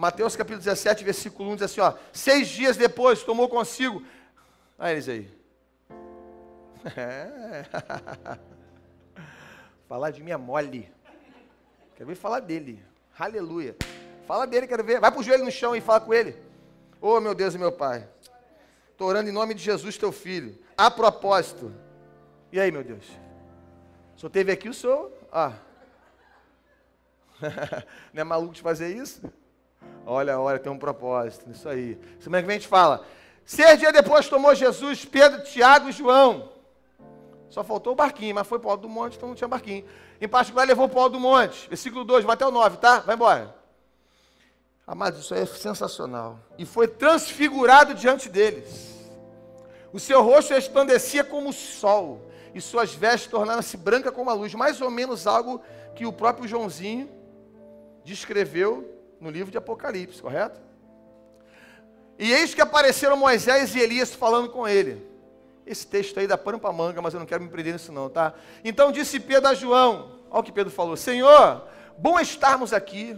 Mateus capítulo 17, versículo 1 diz assim: ó, seis dias depois tomou consigo. Olha eles aí. É. Falar de mim é mole. Quero ver falar dele. Aleluia. Fala dele, quero ver. Vai pro joelho no chão e fala com ele. Oh, meu Deus e meu Pai. Estou orando em nome de Jesus, teu filho. A propósito. E aí, meu Deus? O senhor teve aqui o senhor. Ah. Não é maluco de fazer isso? Olha, olha, tem um propósito. Isso aí. Semana que vem a gente fala. Seis dias depois tomou Jesus, Pedro, Tiago e João. Só faltou o barquinho, mas foi para o alto do monte, então não tinha barquinho. Em particular, levou para o alto do monte. Versículo 2, vai até o 9, tá? Vai embora. Amados, isso é sensacional. E foi transfigurado diante deles. O seu rosto resplandecia como o sol, e suas vestes tornaram-se brancas como a luz, mais ou menos algo que o próprio Joãozinho descreveu no livro de Apocalipse, correto? E eis que apareceram Moisés e Elias falando com ele. Esse texto aí dá pano para manga, mas eu não quero me prender nisso não, tá? Então disse Pedro a João, olha o que Pedro falou, Senhor, bom estarmos aqui.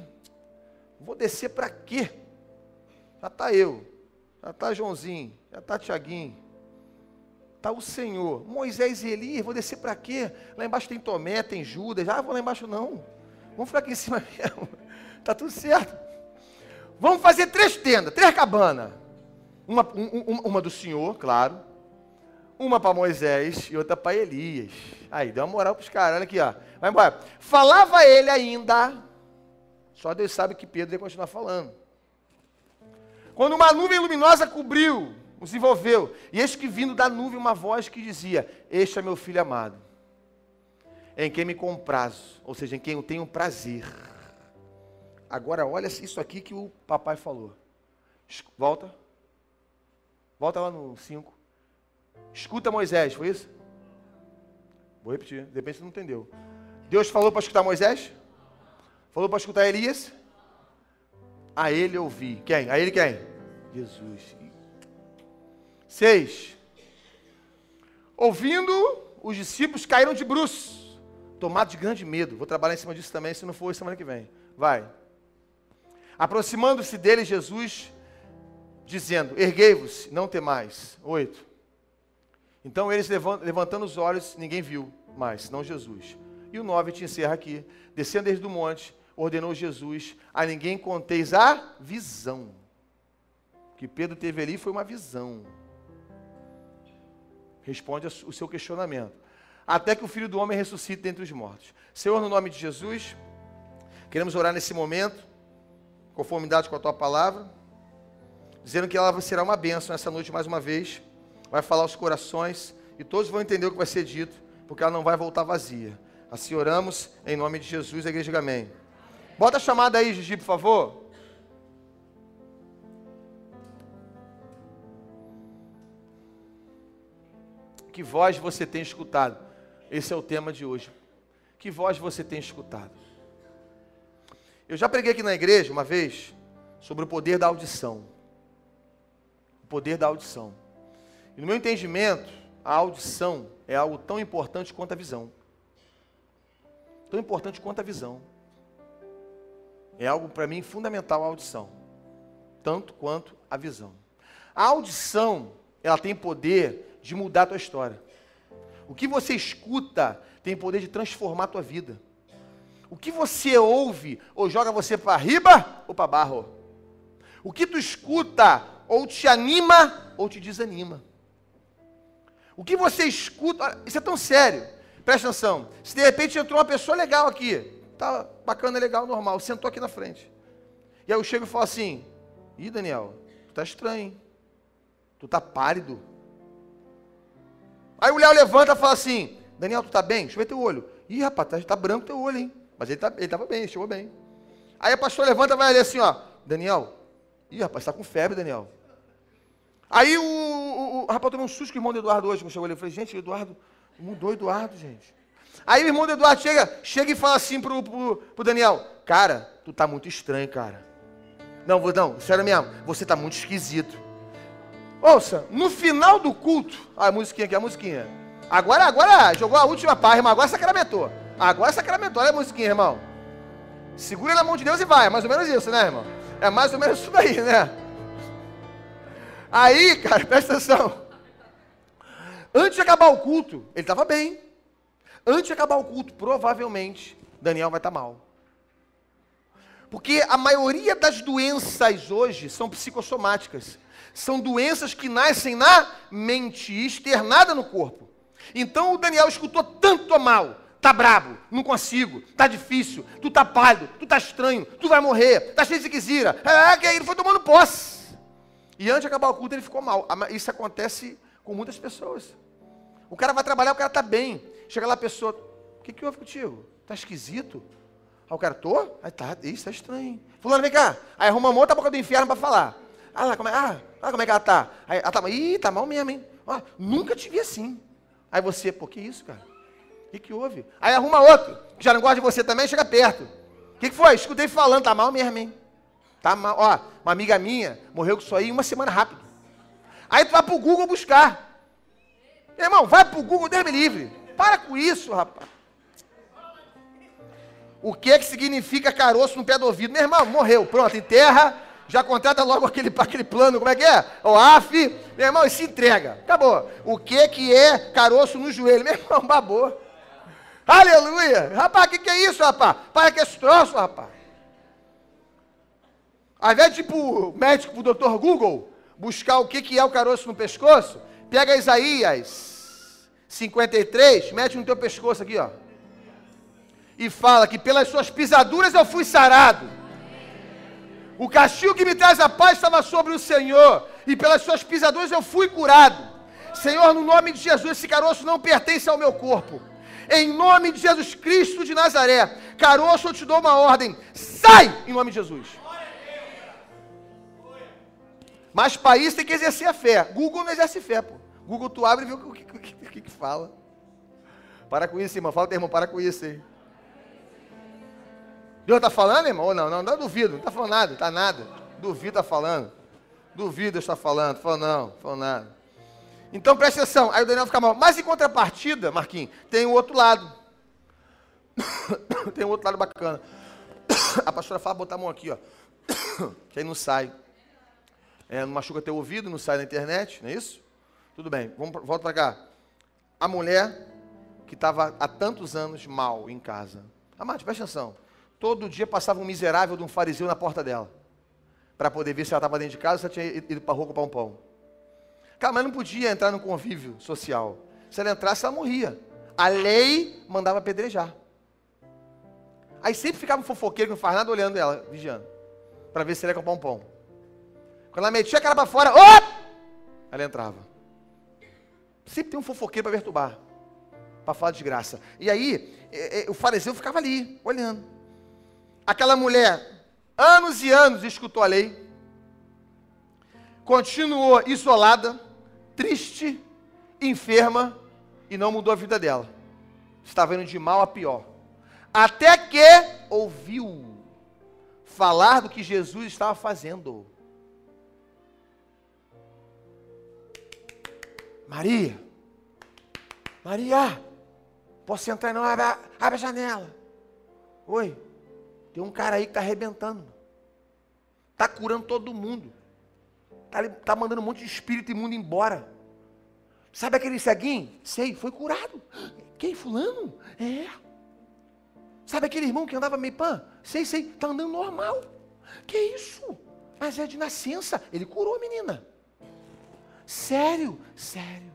Vou descer para quê? Já está eu, já está Joãozinho, já está Tiaguinho, está o Senhor. Moisés e Elias, vou descer para quê? Lá embaixo tem Tomé, tem Judas. Ah, vou lá embaixo não. Vamos ficar aqui em cima mesmo. Está tudo certo. Vamos fazer três tendas, três cabanas. Uma, uma, uma do Senhor, claro. Uma para Moisés e outra para Elias. Aí, deu uma moral para os caras. Olha aqui, ó. Vai embora. Falava ele ainda. Só Deus sabe que Pedro ia continuar falando. Quando uma nuvem luminosa cobriu, os envolveu. E eis que vindo da nuvem uma voz que dizia: Este é meu filho amado, em quem me comprazo, ou seja, em quem eu tenho prazer. Agora olha isso aqui que o papai falou. Volta. Volta lá no 5. Escuta Moisés, foi isso? Vou repetir, de repente você não entendeu. Deus falou para escutar Moisés? Falou para escutar Elias? A ele ouvi. Quem? A ele quem? Jesus. Seis. Ouvindo, os discípulos caíram de bruços, tomados de grande medo. Vou trabalhar em cima disso também, se não for semana que vem. Vai. Aproximando-se dele, Jesus, dizendo: Erguei-vos, não temais. Oito. Então eles levantando os olhos, ninguém viu mais, senão Jesus. E o nove te encerra aqui. Descendo desde o monte, ordenou Jesus: A ninguém conteis a visão. O que Pedro teve ali foi uma visão. Responde o seu questionamento. Até que o filho do homem ressuscite dentre os mortos. Senhor, no nome de Jesus, queremos orar nesse momento conformidade com a tua palavra, dizendo que ela será uma bênção essa noite mais uma vez, vai falar aos corações e todos vão entender o que vai ser dito, porque ela não vai voltar vazia. Assim oramos em nome de Jesus, a igreja diga amém. Bota a chamada aí, Gigi, por favor. Que voz você tem escutado? Esse é o tema de hoje. Que voz você tem escutado? Eu já preguei aqui na igreja uma vez sobre o poder da audição. O poder da audição. E no meu entendimento, a audição é algo tão importante quanto a visão. Tão importante quanto a visão. É algo para mim fundamental a audição, tanto quanto a visão. A audição, ela tem poder de mudar a tua história. O que você escuta tem poder de transformar a tua vida. O que você ouve ou joga você para riba ou para barro? O que tu escuta ou te anima ou te desanima? O que você escuta, isso é tão sério. Presta atenção. Se de repente entrou uma pessoa legal aqui, tá bacana, legal, normal, sentou aqui na frente. E aí eu chego e falo assim: "Ih, Daniel, tu tá estranho, hein? Tu tá pálido". Aí o Léo levanta e fala assim: "Daniel, tu tá bem? Deixa eu ver teu olho". Ih, rapaz, tá, tá branco teu olho, hein? Mas ele tá, estava bem, chegou bem. Aí a pastor levanta e vai ali assim, ó. Daniel, ih, rapaz, está com febre, Daniel. Aí o, o, o rapaz tomou um susto com o irmão do Eduardo hoje, quando chegou ali. Eu falei, gente, Eduardo, mudou o Eduardo, gente. Aí o irmão do Eduardo chega, chega e fala assim pro, pro, pro Daniel, cara, tu tá muito estranho, cara. Não, não, sério mesmo, você tá muito esquisito. Ouça, no final do culto, a musiquinha aqui, a musiquinha. Agora, agora, jogou a última parte, irmão, agora sacramentou. Agora é sacramentou, olha a musiquinha, irmão. Segura na mão de Deus e vai, é mais ou menos isso, né, irmão? É mais ou menos isso daí, né? Aí, cara, presta atenção. Antes de acabar o culto, ele estava bem. Antes de acabar o culto, provavelmente, Daniel vai estar tá mal. Porque a maioria das doenças hoje são psicossomáticas. São doenças que nascem na mente, externada no corpo. Então o Daniel escutou tanto mal, tá brabo, não consigo, tá difícil, tu tá pálido, tu tá estranho, tu vai morrer, tá cheio de quisira. É, que ele foi tomando posse. E antes de acabar o culto ele ficou mal. Isso acontece com muitas pessoas. O cara vai trabalhar, o cara tá bem. Chega lá a pessoa, o que, que houve contigo? Tá esquisito? Aí o cara, tô? Aí tá, isso tá estranho. Fulano, vem cá. Aí arruma uma outra boca do inferno para falar. Ah lá, como é, ah, ah, como é que ela tá? Aí ela tá, ih, tá mal mesmo, hein? Ó, nunca te vi assim. Aí você, pô, que isso, cara? O que, que houve? Aí arruma outro, que já não gosta de você também, chega perto. O que, que foi? Escutei falando, tá mal mesmo, hein? Tá mal. Ó, uma amiga minha morreu com isso aí uma semana rápido. Aí tu vai pro Google buscar. Meu irmão, vai pro Google, Deus me livre. Para com isso, rapaz. O que que significa caroço no pé do ouvido? Meu irmão, morreu. Pronto, enterra já contrata logo aquele, aquele plano, como é que é? O AF, meu irmão, e se entrega. Acabou. O que que é caroço no joelho? Meu irmão, babou. Aleluia. Rapaz, o que, que é isso, rapaz? Para que esse troço, rapaz. Ao invés de ir pro médico, pro doutor Google, buscar o que, que é o caroço no pescoço, pega Isaías 53, mete no teu pescoço aqui, ó. E fala que pelas suas pisaduras eu fui sarado. O castigo que me traz a paz estava sobre o Senhor, e pelas suas pisaduras eu fui curado. Senhor, no nome de Jesus, esse caroço não pertence ao meu corpo. Em nome de Jesus Cristo de Nazaré, caroço, eu te dou uma ordem: sai em nome de Jesus. Mas isso tem que exercer a fé. Google não exerce fé, pô. Google tu abre e vê o que, o que, o que, que fala. Para com isso, irmão. Fala, irmão, para com isso aí. Deus está falando, irmão? Ou não? Não, não duvido, não está falando nada, está nada. Duvido está falando. Duvido está falando, falando não, falando nada. Então presta atenção, aí o Daniel fica mal. Mas em contrapartida, Marquinhos, tem o outro lado. tem o outro lado bacana. A pastora fala botar a mão aqui, ó. que aí não sai. É, não machuca teu ouvido, não sai na internet, não é isso? Tudo bem, vamos, volta para cá. A mulher que estava há tantos anos mal em casa. Amate, presta atenção. Todo dia passava um miserável de um fariseu na porta dela. Para poder ver se ela estava dentro de casa ou se ela tinha ido para a rua comprar um pão. Cara, mas não podia entrar no convívio social. Se ela entrasse, ela morria. A lei mandava apedrejar. Aí sempre ficava um fofoqueiro que não faz nada olhando ela, vigiando. Para ver se ela ia comprar um pão. Quando ela metia a cara para fora, op! ela entrava. Sempre tem um fofoqueiro para perturbar. Para falar de graça. E aí, é, é, o fariseu ficava ali, olhando. Aquela mulher, anos e anos, escutou a lei, continuou isolada, triste, enferma e não mudou a vida dela. Estava indo de mal a pior. Até que ouviu falar do que Jesus estava fazendo. Maria, Maria, posso entrar não? Abre, abre a janela. Oi. Tem um cara aí que está arrebentando. Está curando todo mundo. Está tá mandando um monte de espírito imundo embora. Sabe aquele ceguinho? Sei, foi curado. Quem? Fulano? É. Sabe aquele irmão que andava meio pã? Sei, sei, está andando normal. Que isso? Mas é de nascença. Ele curou a menina. Sério? Sério.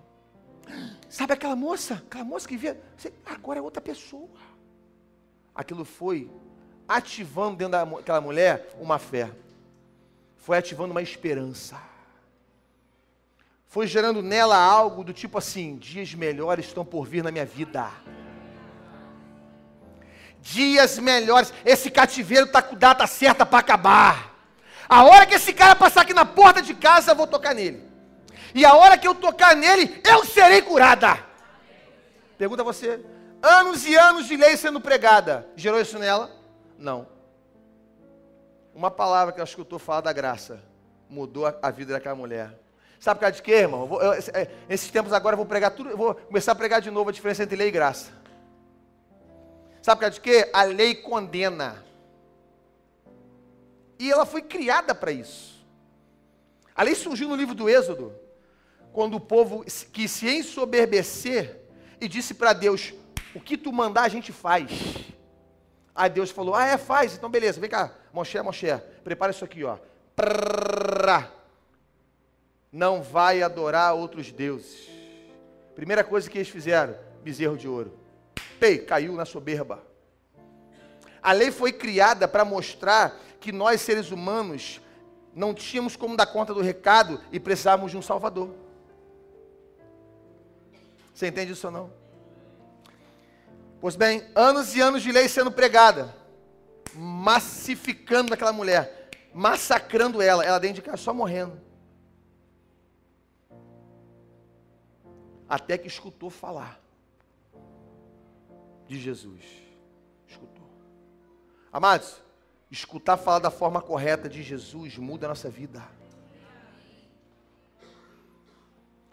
Sabe aquela moça? Aquela moça que via. Agora é outra pessoa. Aquilo foi ativando dentro daquela mulher uma fé. Foi ativando uma esperança. Foi gerando nela algo do tipo assim: dias melhores estão por vir na minha vida. Dias melhores. Esse cativeiro está com data certa para acabar. A hora que esse cara passar aqui na porta de casa, eu vou tocar nele. E a hora que eu tocar nele, eu serei curada. Pergunta você: anos e anos de lei sendo pregada, gerou isso nela? Não. Uma palavra que ela escutou falar da graça mudou a, a vida daquela mulher. Sabe por causa de quê, irmão? Vou, eu, é, esses tempos agora eu vou pregar tudo, vou começar a pregar de novo a diferença entre lei e graça. Sabe por causa de quê? A lei condena. E ela foi criada para isso. A lei surgiu no livro do Êxodo, quando o povo quis se ensoberbecer e disse para Deus: O que tu mandar a gente faz. Aí Deus falou: Ah, é, faz. Então beleza, vem cá, Moshe, Moshe, prepara isso aqui, ó. Prrrra. Não vai adorar outros deuses. Primeira coisa que eles fizeram: bezerro de ouro. Pei, caiu na soberba. A lei foi criada para mostrar que nós, seres humanos, não tínhamos como dar conta do recado e precisávamos de um Salvador. Você entende isso ou não? Pois bem, anos e anos de lei sendo pregada, massificando aquela mulher, massacrando ela, ela dentro de casa só morrendo. Até que escutou falar de Jesus. Escutou. Amados, escutar falar da forma correta de Jesus muda a nossa vida.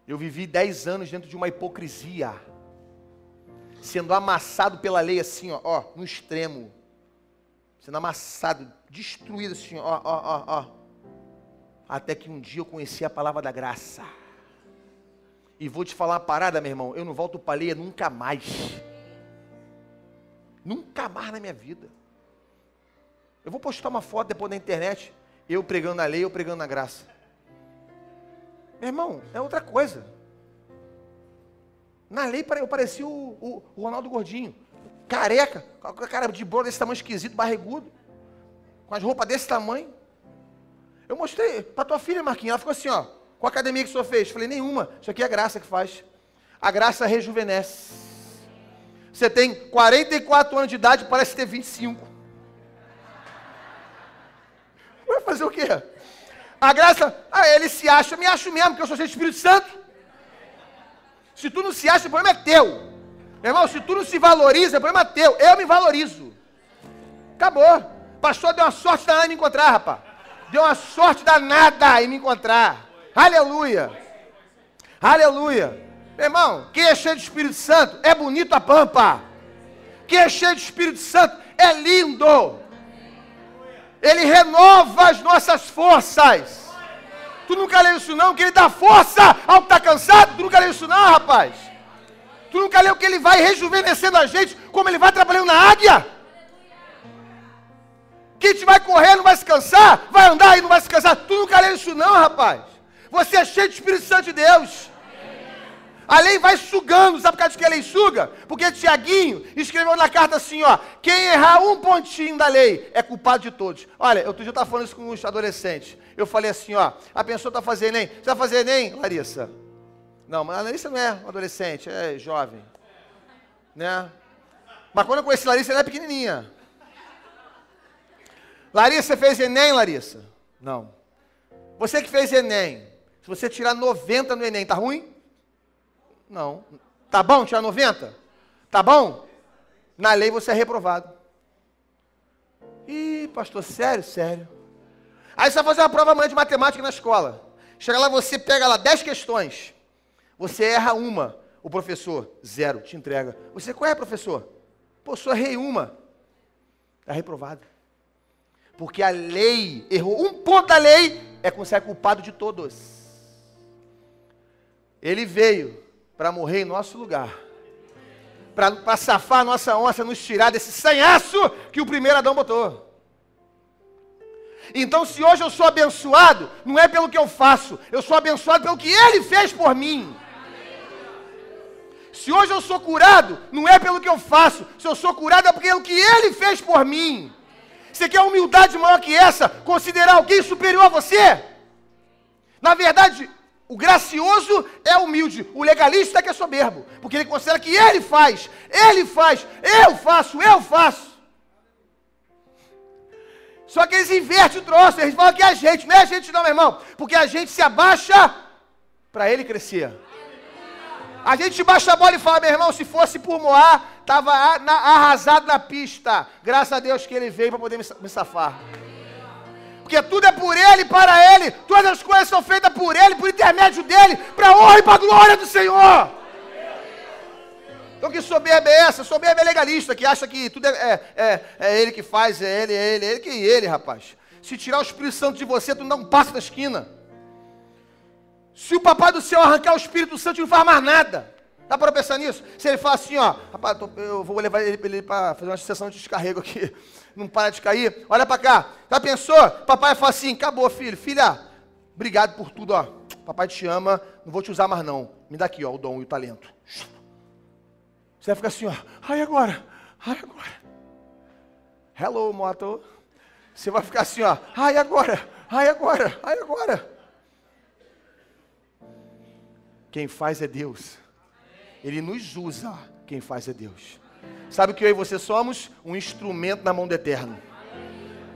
Eu vivi dez anos dentro de uma hipocrisia sendo amassado pela lei assim, ó, ó no extremo. Sendo amassado, destruído assim, ó, ó, ó, ó. Até que um dia eu conheci a palavra da graça. E vou te falar uma parada, meu irmão. Eu não volto para a lei nunca mais. Nunca mais na minha vida. Eu vou postar uma foto depois na internet. Eu pregando a lei, eu pregando a graça. Meu irmão, é outra coisa. Na lei eu parecia o, o, o Ronaldo Gordinho. Careca, com a cara de boa desse tamanho esquisito, barrigudo. Com as roupas desse tamanho. Eu mostrei para tua filha, Marquinhos. Ela ficou assim, ó. Qual academia que o senhor fez? Falei, nenhuma. Isso aqui é a graça que faz. A graça rejuvenesce. Você tem 44 anos de idade, parece ter 25. Vai fazer o quê? A graça, ah, ele se acha, eu me acho mesmo, que eu sou cheio de Espírito Santo. Se tu não se acha, o problema é teu. Meu irmão, se tu não se valoriza, o problema é teu. Eu me valorizo. Acabou. pastor deu uma sorte danada em me encontrar, rapaz. Deu uma sorte danada em me encontrar. Aleluia. Aleluia. Meu irmão, quem é cheio de Espírito Santo é bonito a pampa. Quem é cheio de Espírito Santo é lindo. Ele renova as nossas forças. Tu nunca leu isso não? Que ele dá força ao que está cansado? Tu nunca leu isso não, rapaz? Tu nunca leu que ele vai rejuvenescendo a gente, como ele vai trabalhando na águia? Que gente vai correr, não vai se cansar, vai andar e não vai se cansar. Tu nunca leu isso não, rapaz? Você é cheio de Espírito Santo de Deus. A lei vai sugando, sabe por causa de que a lei suga? Porque Tiaguinho escreveu na carta assim, ó, quem errar um pontinho da lei é culpado de todos. Olha, eu já estava falando isso com os adolescentes. Eu falei assim, ó, a pessoa está fazendo Enem. Você vai fazer Enem, Larissa? Não, mas a Larissa não é adolescente, é jovem. Né? Mas quando eu conheci Larissa, ela é pequenininha. Larissa, fez Enem, Larissa? Não. Você que fez Enem, se você tirar 90 no Enem, tá ruim? Não. Tá bom tirar 90? Tá bom? Na lei você é reprovado. Ih, pastor, sério? Sério. Aí você vai fazer uma prova amanhã de matemática na escola. Chega lá, você pega lá 10 questões. Você erra uma. O professor, zero, te entrega. Você, qual é, professor? Pô, só errei uma. Está reprovado. Porque a lei errou um ponto da lei, é se é culpado de todos. Ele veio para morrer em nosso lugar. Para safar a nossa onça, nos tirar desse sanhaço que o primeiro Adão botou. Então, se hoje eu sou abençoado, não é pelo que eu faço, eu sou abençoado pelo que Ele fez por mim. Se hoje eu sou curado, não é pelo que eu faço, se eu sou curado é pelo que Ele fez por mim. Você quer humildade maior que essa? Considerar alguém superior a você? Na verdade, o gracioso é humilde, o legalista é que é soberbo, porque ele considera que ele faz, ele faz, eu faço, eu faço. Só que eles invertem o troço, eles falam que é a gente, não é a gente não, meu irmão, porque a gente se abaixa para ele crescer. A gente baixa a bola e fala, meu irmão, se fosse por Moá, estava arrasado na pista. Graças a Deus que ele veio para poder me safar. Porque tudo é por Ele, para Ele. Todas as coisas são feitas por Ele, por intermédio dEle, para honra e para glória do Senhor. Então que soberba é essa? Soberba é legalista, que acha que tudo é, é, é, é Ele que faz, é Ele, é Ele, é Ele que é Ele, rapaz. Se tirar o Espírito Santo de você, tu não passo da esquina. Se o papai do céu arrancar o Espírito Santo, não faz mais nada. Dá para pensar nisso? Se ele fala assim, ó, rapaz, eu vou levar ele, ele para fazer uma sessão de descarrego aqui, não para de cair, olha para cá. Já pensou? Papai fala assim, acabou, filho, filha, obrigado por tudo, ó. Papai te ama, não vou te usar mais não. Me dá aqui, ó, o dom e o talento. Você vai ficar assim, ó, ai agora, ai agora. Hello, moto. Você vai ficar assim, ó, ai agora, ai agora, ai agora. Quem faz é Deus. Ele nos usa. Quem faz é Deus. Sabe o que eu e você somos? Um instrumento na mão do Eterno.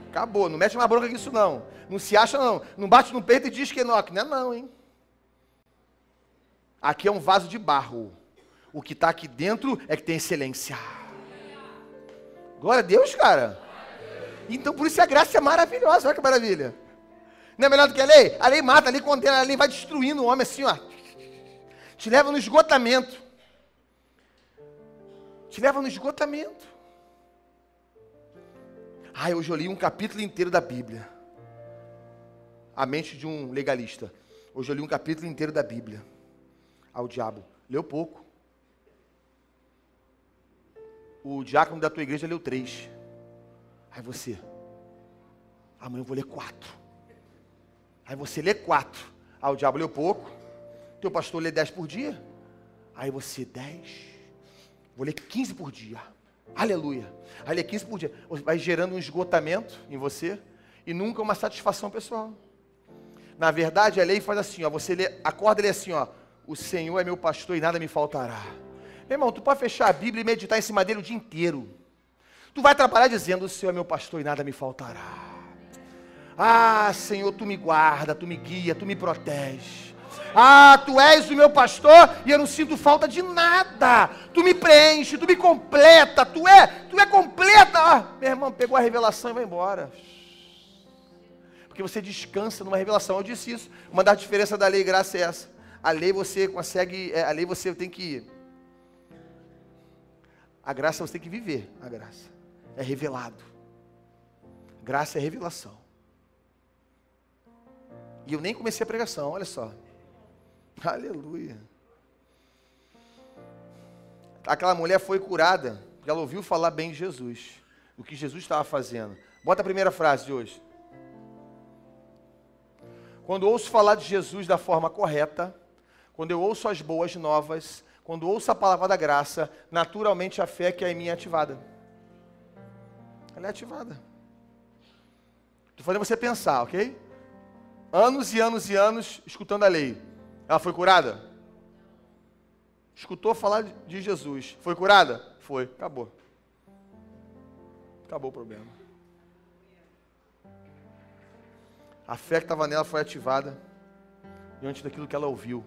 Acabou. Não mete uma bronca com isso, não. Não se acha, não. Não bate no peito e diz que. Aqui não é não, hein? Aqui é um vaso de barro. O que está aqui dentro é que tem excelência. Glória a Deus, cara. Então por isso a graça é maravilhosa. Olha que maravilha. Não é melhor do que a lei? A lei mata, a lei condena, a lei vai destruindo o homem assim, ó te leva no esgotamento. Te leva no esgotamento. Ah, hoje eu li um capítulo inteiro da Bíblia. A mente de um legalista. Hoje eu li um capítulo inteiro da Bíblia. Ao diabo. Leu pouco. O diácono da tua igreja leu três. Aí você. Amanhã eu vou ler quatro. Aí você lê quatro. Ah, o diabo leu pouco. Teu pastor lê 10 por dia. Aí você, 10. Vou ler 15 por dia. Aleluia. Aí lê 15 por dia. Vai gerando um esgotamento em você e nunca uma satisfação pessoal. Na verdade, a lei faz assim, ó, você lê, acorda e lê assim, ó, o Senhor é meu pastor e nada me faltará. Meu irmão, tu pode fechar a Bíblia e meditar em cima dele o dia inteiro. Tu vai trabalhar dizendo, o Senhor é meu pastor e nada me faltará. Ah, Senhor, tu me guarda, tu me guia, tu me protege. Ah, tu és o meu pastor e eu não sinto falta de nada. Tu me preenche, tu me completa, tu é, tu é completa. Ah, meu irmão pegou a revelação e vai embora. Porque você descansa numa revelação. Eu disse isso. Uma das diferenças da lei e graça é essa. A lei você consegue, é, a lei você tem que a graça você tem que viver, a graça. É revelado. Graça é revelação. E eu nem comecei a pregação, olha só. Aleluia. Aquela mulher foi curada, porque ela ouviu falar bem de Jesus, o que Jesus estava fazendo. Bota a primeira frase de hoje. Quando ouço falar de Jesus da forma correta, quando eu ouço as boas novas, quando ouço a palavra da graça, naturalmente a fé que é em mim é ativada. Ela é ativada. Estou fazendo você pensar, ok? Anos e anos e anos escutando a lei. Ela foi curada? Escutou falar de Jesus. Foi curada? Foi. Acabou. Acabou o problema. A fé que estava nela foi ativada diante daquilo que ela ouviu.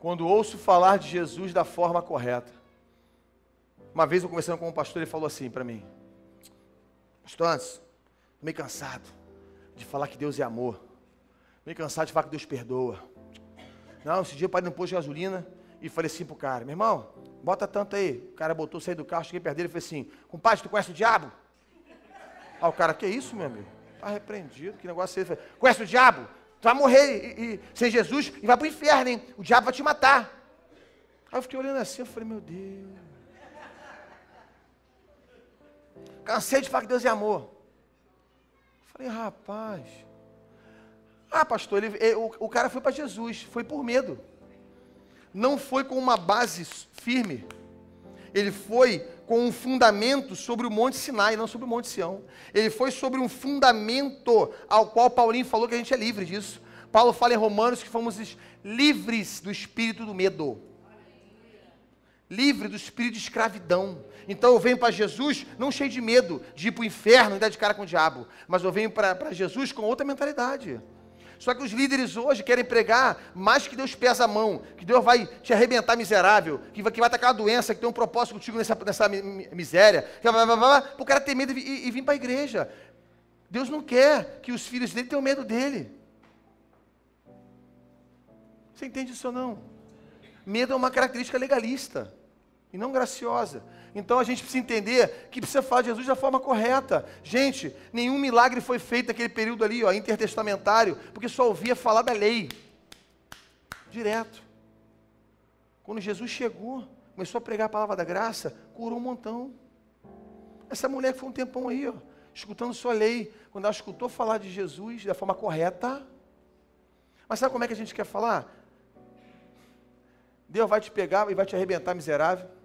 Quando ouço falar de Jesus da forma correta. Uma vez eu conversando com um pastor, ele falou assim para mim: Pastor, estou meio cansado de falar que Deus é amor. Meio cansado de falar que Deus perdoa. Não, esse dia parei no posto de gasolina e falei assim pro cara, meu irmão, bota tanto aí. O cara botou, saí do carro, cheguei perto dele e falei assim, compadre, tu conhece o diabo? Aí o cara, que isso, meu amigo? Tá repreendido, que negócio é esse? Conhece o diabo? Tu vai morrer e, e, sem Jesus e vai para o inferno, hein? O diabo vai te matar. Aí eu fiquei olhando assim, eu falei, meu Deus. Cansei de falar que Deus é amor. Falei, rapaz, ah, pastor, ele, ele, o, o cara foi para Jesus, foi por medo. Não foi com uma base firme. Ele foi com um fundamento sobre o Monte Sinai, não sobre o Monte Sião. Ele foi sobre um fundamento ao qual Paulinho falou que a gente é livre disso. Paulo fala em Romanos que fomos livres do espírito do medo. Livre do espírito de escravidão. Então eu venho para Jesus não cheio de medo de ir para o inferno e dar de cara com o diabo. Mas eu venho para Jesus com outra mentalidade. Só que os líderes hoje querem pregar mais que Deus pesa a mão, que Deus vai te arrebentar miserável, que vai, que vai atacar a doença, que tem um propósito contigo nessa, nessa miséria, o cara ter medo e, e vir para a igreja. Deus não quer que os filhos dele tenham medo dele. Você entende isso ou não? Medo é uma característica legalista e não graciosa. Então a gente precisa entender que precisa falar de Jesus da forma correta. Gente, nenhum milagre foi feito naquele período ali, ó, intertestamentário, porque só ouvia falar da lei. Direto. Quando Jesus chegou, começou a pregar a palavra da graça, curou um montão. Essa mulher que foi um tempão aí, ó, escutando sua lei, quando ela escutou falar de Jesus da forma correta. Mas sabe como é que a gente quer falar? Deus vai te pegar e vai te arrebentar, miserável.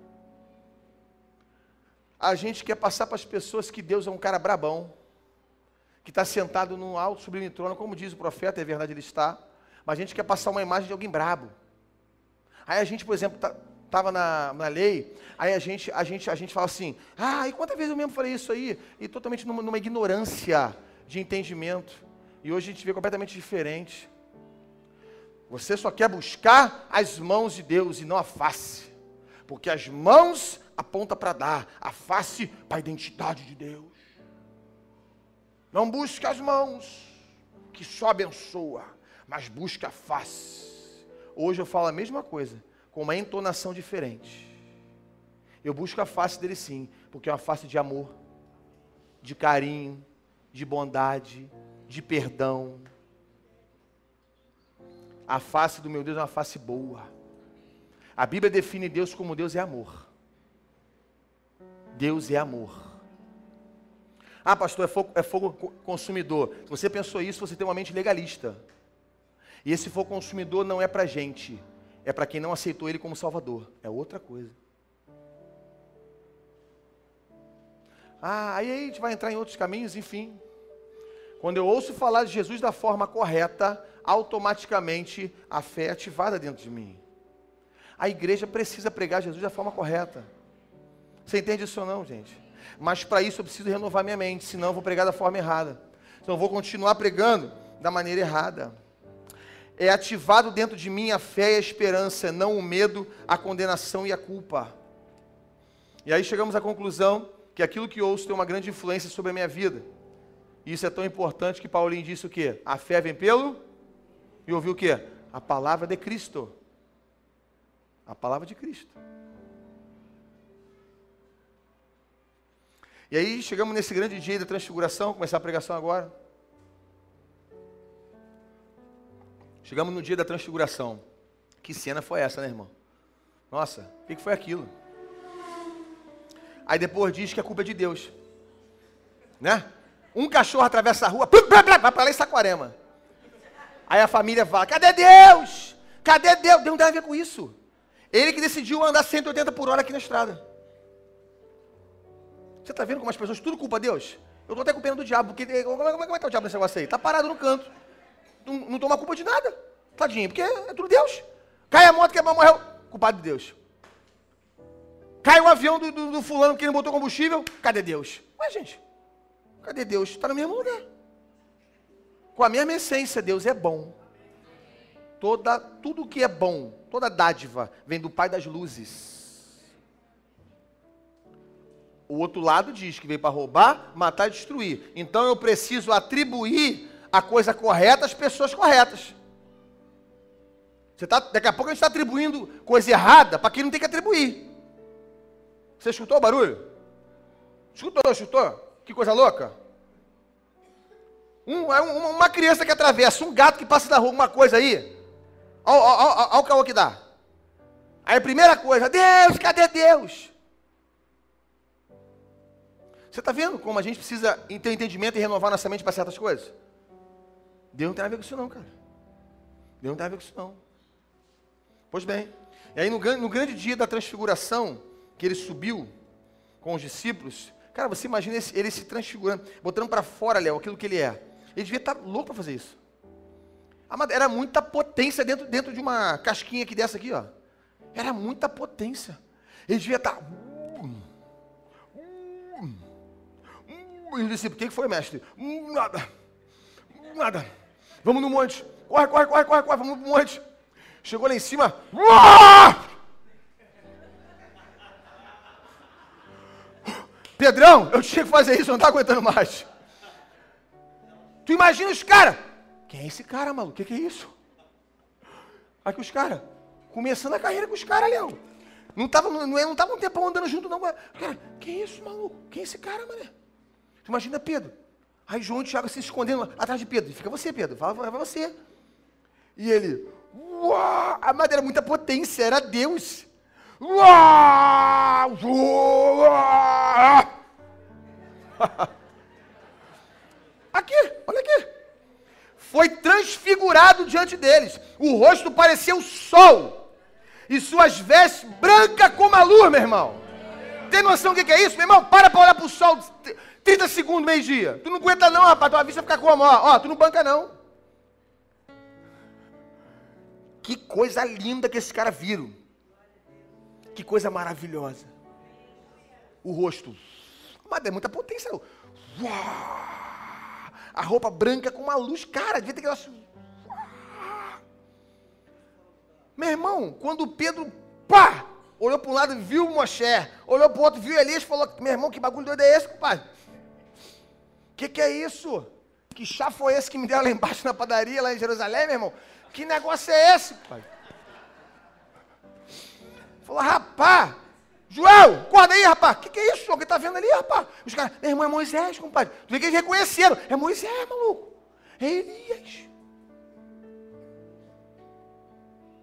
A gente quer passar para as pessoas que Deus é um cara brabão, que está sentado num alto sublime trono, como diz o profeta, é verdade, ele está. Mas a gente quer passar uma imagem de alguém brabo. Aí a gente, por exemplo, estava tá, na, na lei, aí a gente, a, gente, a gente fala assim, ah, e quantas vezes eu mesmo falei isso aí? E totalmente numa, numa ignorância de entendimento. E hoje a gente vê completamente diferente. Você só quer buscar as mãos de Deus e não a face. Porque as mãos aponta para dar, a face para a identidade de Deus. Não busque as mãos, que só abençoa, mas busque a face. Hoje eu falo a mesma coisa, com uma entonação diferente. Eu busco a face dele sim, porque é uma face de amor, de carinho, de bondade, de perdão. A face do meu Deus é uma face boa. A Bíblia define Deus como Deus é amor. Deus é amor. Ah, pastor, é fogo, é fogo consumidor. Se você pensou isso, você tem uma mente legalista. E esse fogo consumidor não é para gente, é para quem não aceitou Ele como Salvador. É outra coisa. Ah, aí a gente vai entrar em outros caminhos, enfim. Quando eu ouço falar de Jesus da forma correta, automaticamente a fé é ativada dentro de mim. A igreja precisa pregar Jesus da forma correta. Você entende isso ou não, gente? Mas para isso eu preciso renovar minha mente, senão eu vou pregar da forma errada. Senão eu vou continuar pregando da maneira errada. É ativado dentro de mim a fé e a esperança, não o medo, a condenação e a culpa. E aí chegamos à conclusão que aquilo que ouço tem uma grande influência sobre a minha vida. E isso é tão importante que Paulinho disse o quê? A fé vem pelo e ouviu o quê? A palavra de Cristo. A palavra de Cristo. E aí chegamos nesse grande dia da transfiguração, começar a pregação agora. Chegamos no dia da transfiguração. Que cena foi essa, né, irmão? Nossa, o que foi aquilo? Aí depois diz que a culpa é de Deus. Né? Um cachorro atravessa a rua, vai para lá em Saquarema. Aí a família fala: cadê Deus? Cadê Deus? Deus não tem a ver com isso. Ele que decidiu andar 180 por hora aqui na estrada. Você está vendo como as pessoas tudo culpa Deus? Eu estou até com pena do diabo, porque como é, como é que está o diabo nesse negócio aí? Está parado no canto. Não, não toma culpa de nada. Tadinho, porque é tudo Deus. Cai a moto, que a morreu. Culpado de Deus. Cai o avião do, do, do, fulano que não botou combustível. Cadê Deus? Ué, gente. Cadê Deus? Está no mesmo lugar. Com a mesma essência, Deus é bom. Toda, tudo que é bom, toda dádiva, vem do Pai das luzes. O outro lado diz que veio para roubar, matar e destruir. Então eu preciso atribuir a coisa correta às pessoas corretas. Você tá, daqui a pouco a gente está atribuindo coisa errada para quem não tem que atribuir. Você escutou o barulho? Escutou, escutou? Que coisa louca. Um, é uma criança que atravessa, um gato que passa na rua, uma coisa aí. Olha o caô que dá. Aí a primeira coisa, Deus, cadê Deus? Você está vendo como a gente precisa ter entendimento e renovar nossa mente para certas coisas? Deus não tem a ver com isso não, cara. Deus não tem a ver com isso não. Pois bem, e aí no, no grande dia da transfiguração, que ele subiu com os discípulos, cara, você imagina esse, ele se transfigurando, botando para fora, Léo, aquilo que ele é. Ele devia estar tá louco para fazer isso. Era muita potência dentro, dentro de uma casquinha aqui dessa aqui, ó. Era muita potência. Ele devia estar os discípulos, o que foi, mestre? Nada. Nada. Vamos no monte. Corre, corre, corre, corre, corre, vamos no monte. Chegou lá em cima. Pedrão, eu tinha que fazer isso, não estava aguentando mais. Tu imagina os caras. Quem é esse cara, maluco? O que, que, é isso? Aqui os caras. Começando a carreira com os caras, Leão. Não tava, não, não tava um tempão andando junto, não. Cara, que isso, maluco? Quem é esse cara, mané? Tu imagina Pedro. Aí João e Tiago se escondendo atrás de Pedro. Fica você, Pedro. Fala, vai você. E ele, uau! A madeira muita potência, era Deus. Uau! Uau! Aqui, olha aqui. Foi transfigurado diante deles. O rosto parecia o sol. E suas vestes brancas como a luz, meu irmão. Tem noção do que é isso, meu irmão? Para para olhar para o sol 30 segundos, meio-dia. Tu não aguenta não, rapaz. Tua vista fica como? Ó, ó, tu não banca não. Que coisa linda que esse cara viram. Que coisa maravilhosa. O rosto. Mas é muita potência. A roupa branca com uma luz, cara, devia ter que. Meu irmão, quando Pedro, pá, olhou para um lado e viu Moshe, olhou para o outro, viu Elias e falou: Meu irmão, que bagulho doido é esse, pai? Que que é isso? Que chá foi esse que me deu lá embaixo na padaria, lá em Jerusalém, meu irmão? Que negócio é esse, pai? Falou, rapaz, João, acorda aí, rapaz. O que, que é isso? O que tá vendo ali, rapaz? Os caras, meu irmão, é Moisés, compadre. Tu que eles reconheceram. É Moisés, maluco. É Elias.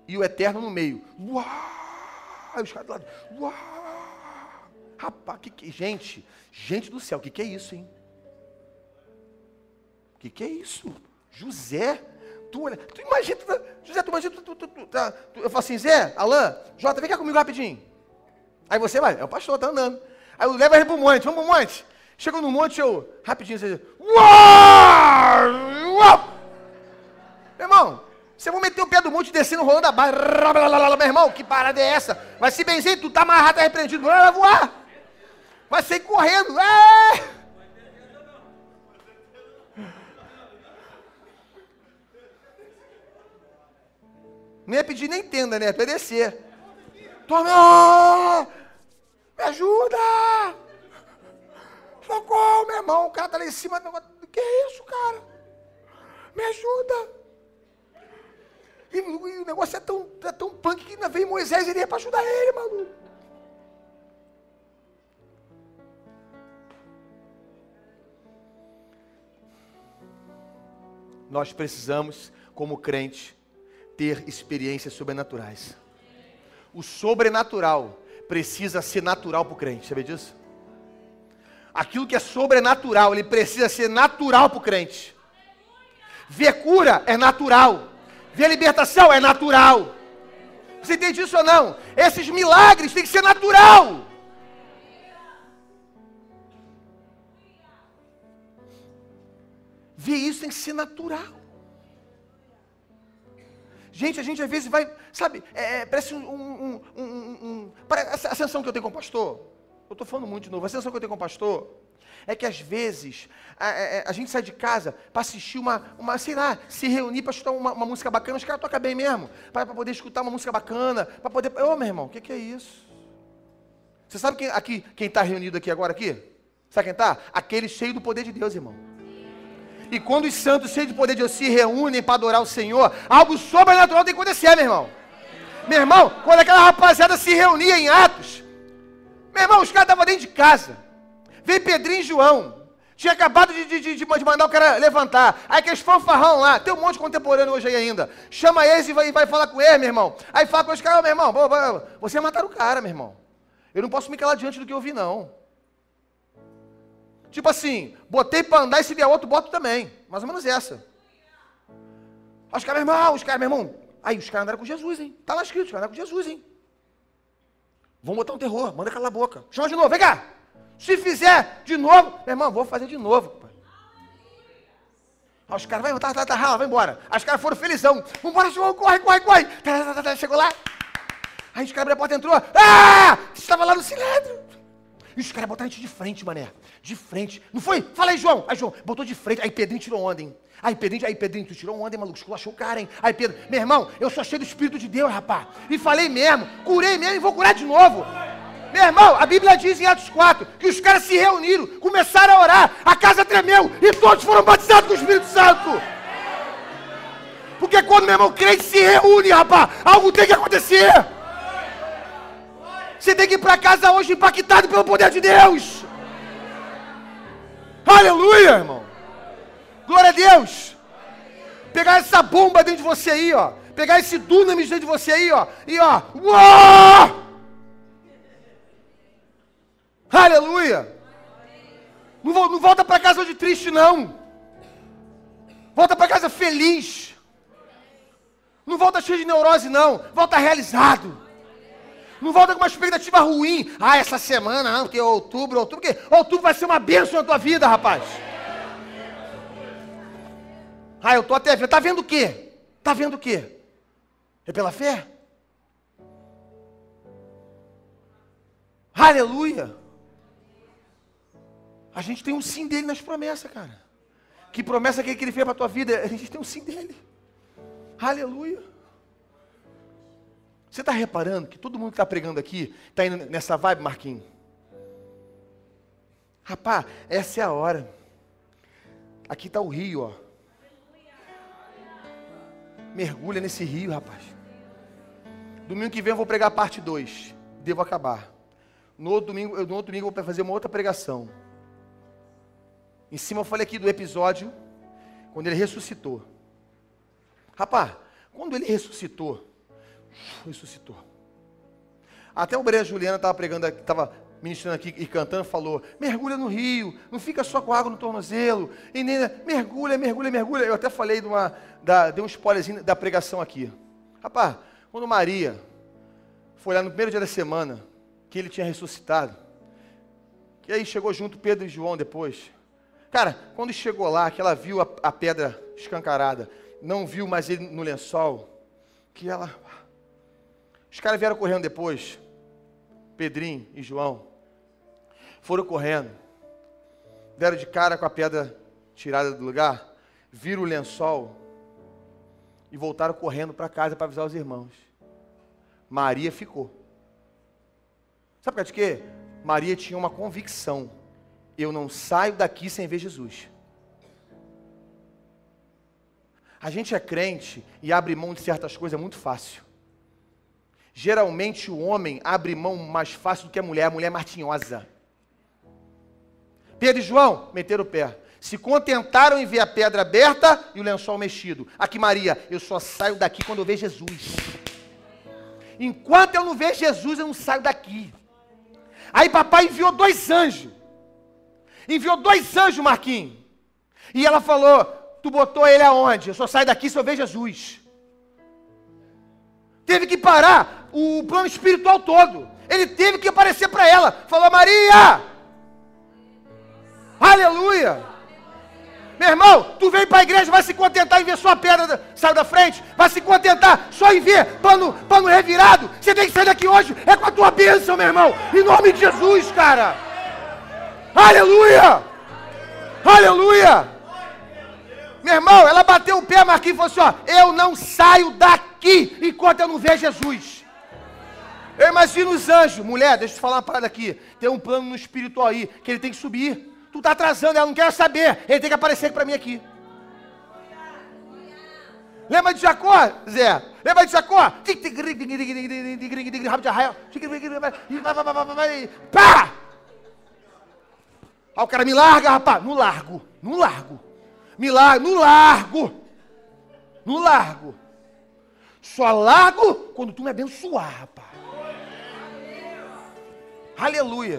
E o Eterno no meio. Uau! Os caras do lado. Uau! Rapaz, que, que gente, gente do céu, o que, que é isso, hein? O que, que é isso? José, tu olha, tu imagina, tu, tá, José, tu imagina, tu, tu, tá, eu falo assim, Zé, Alain, Jota, vem cá comigo rapidinho. Aí você vai, é o pastor, tá andando. Aí eu levo ele pro monte, vamos pro monte. Chegou no monte, eu, rapidinho, você diz, uau. Meu irmão, você vai meter o pé do monte descendo, rolando a barra, meu irmão, que parada é essa? Vai se benzer, tu tá amarrado, tá repreendido, vai voar. Vai sair correndo, é. Não ia pedir nem tenda, né? Para descer. Toma! Me ajuda! Socorro, meu irmão. O cara tá lá em cima. O que é isso, cara? Me ajuda! E, e o negócio é tão, é tão punk que ainda veio Moisés ele ia para ajudar ele, maluco. Nós precisamos, como crente, ter experiências sobrenaturais. O sobrenatural precisa ser natural para o crente, sabe disso? Aquilo que é sobrenatural, ele precisa ser natural para o crente. Ver cura é natural. Ver libertação é natural. Você entende isso ou não? Esses milagres têm que ser natural. Ver isso tem que ser natural. Gente, a gente às vezes vai, sabe, é, é parece um, um, um, um, a sensação que eu tenho com o pastor, eu estou falando muito de novo, a sensação que eu tenho com o pastor é que às vezes a, a, é, é, a gente sai de casa para assistir uma, uma, sei lá, se reunir para escutar uma, uma, música bacana, os caras tocam bem mesmo, para poder escutar uma música bacana, para poder. Ô meu irmão, o que, que, é isso? Você sabe quem, aqui, quem está reunido aqui agora aqui? Sabe quem está? Aquele cheio do poder de Deus, irmão. E quando os santos cheios de poder de Deus se reúnem para adorar o Senhor, algo sobrenatural tem que acontecer, meu irmão. Meu irmão, quando aquela rapaziada se reunia em Atos, meu irmão, os caras estavam dentro de casa. Veio Pedrinho e João. Tinha acabado de, de, de, de, mandar o cara levantar. Aí aqueles fanfarrão lá, tem um monte de contemporâneo hoje aí ainda. Chama eles e vai, vai falar com ele, meu irmão. Aí fala com os caras, meu irmão, você mataram o cara, meu irmão. Eu não posso me calar diante do que eu vi, não. Tipo assim, botei para andar e se vier outro, boto também. Mais ou menos essa. Os caras, meu irmão, os caras, meu irmão. Aí, os caras andaram com Jesus, hein? Tá lá escrito, os caras andaram com Jesus, hein? Vamos botar um terror, manda calar a boca. Chama de novo, vem cá. Se fizer de novo, meu irmão, vou fazer de novo. Pai. Aí os caras, vai, tá, tá, tá, rala, vai embora. Aí os caras foram felizão. Vambora, João, corre, corre, corre. Tá, tá, tá, tá, chegou lá. Aí os caras abriram a porta entrou. Ah! Estava lá no cilindro. E os caras botaram a gente de frente, mané. De frente. Não foi? Fala aí, João. Aí, João, botou de frente. Aí Pedrinho tirou onda, hein? Aí, Pedrinho, aí, Pedrinho, tu tirou onda, hein, maluco? Esculachou o cara, hein? Aí, Pedro, meu irmão, eu sou cheio do Espírito de Deus, rapaz. E falei mesmo, curei mesmo e vou curar de novo. Meu irmão, a Bíblia diz em Atos 4 que os caras se reuniram, começaram a orar, a casa tremeu e todos foram batizados com o Espírito Santo. Porque quando meu irmão crente se reúne, rapaz, algo tem que acontecer. Você tem que ir para casa hoje impactado pelo poder de Deus. Aleluia, irmão. Glória a Deus. Pegar essa bomba dentro de você aí, ó. Pegar esse dunamis dentro de você aí, ó. E ó. Uou! Aleluia. Não, não volta para casa hoje triste, não. Volta para casa feliz. Não volta cheio de neurose, não. Volta realizado. Não volta com uma expectativa ruim. Ah, essa semana, não, porque outubro, outubro, porque outubro vai ser uma bênção na tua vida, rapaz. Ah, eu tô até vendo. Tá vendo o quê? Tá vendo o quê? É pela fé? Aleluia. A gente tem um sim dele nas promessas, cara. Que promessa que ele fez para a tua vida? A gente tem um sim dele. Aleluia. Você está reparando que todo mundo que está pregando aqui está indo nessa vibe, Marquinhos? Rapaz, essa é a hora. Aqui está o rio, ó. Mergulha nesse rio, rapaz. Domingo que vem eu vou pregar a parte 2. Devo acabar. No outro domingo, no outro domingo eu vou fazer uma outra pregação. Em cima eu falei aqui do episódio quando ele ressuscitou. Rapaz, quando ele ressuscitou, ressuscitou. Até o Breia Juliana estava pregando, estava ministrando aqui e cantando, falou: mergulha no rio, não fica só com água no tornozelo, e nem, mergulha, mergulha, mergulha. Eu até falei de uma, da, dei um spoilerzinho da pregação aqui. Rapaz, quando Maria foi lá no primeiro dia da semana, que ele tinha ressuscitado, que aí chegou junto Pedro e João depois. Cara, quando chegou lá, que ela viu a, a pedra escancarada, não viu mais ele no lençol, que ela. Os caras vieram correndo depois, Pedrinho e João, foram correndo, deram de cara com a pedra tirada do lugar, viram o lençol e voltaram correndo para casa para avisar os irmãos. Maria ficou. Sabe por causa de quê? Maria tinha uma convicção eu não saio daqui sem ver Jesus. A gente é crente e abre mão de certas coisas muito fácil. Geralmente o homem abre mão mais fácil do que a mulher, a mulher é martinhosa. Pedro e João meteram o pé. Se contentaram em ver a pedra aberta e o lençol mexido. Aqui, Maria, eu só saio daqui quando eu ver Jesus. Enquanto eu não ver Jesus, eu não saio daqui. Aí papai enviou dois anjos enviou dois anjos, Marquinhos. E ela falou: Tu botou ele aonde? Eu só saio daqui se eu ver Jesus. Teve que parar o plano espiritual todo. Ele teve que aparecer para ela. Falou: Maria! Aleluia! Meu irmão, tu veio para a igreja, vai se contentar em ver sua pedra sair da frente, vai se contentar só em ver pano, pano revirado. Você tem que sair daqui hoje, é com a tua bênção, meu irmão, em nome de Jesus, cara. Aleluia! Aleluia! Meu irmão, ela bateu o pé, Marquinhos, e falou assim: ó, eu não saio daqui enquanto eu não ver Jesus. Eu imagino os anjos, mulher, deixa eu te falar uma parada aqui. Tem um plano no espiritual aí, que ele tem que subir. Tu está atrasando, ela não quer saber. Ele tem que aparecer para mim aqui. Lembra de Jacó, Zé? Lembra de Jacó? Pá! Aí o cara me larga, rapaz. No largo, no largo. Me larga, no largo. No largo. Só largo quando tu me abençoar, rapaz. Aleluia.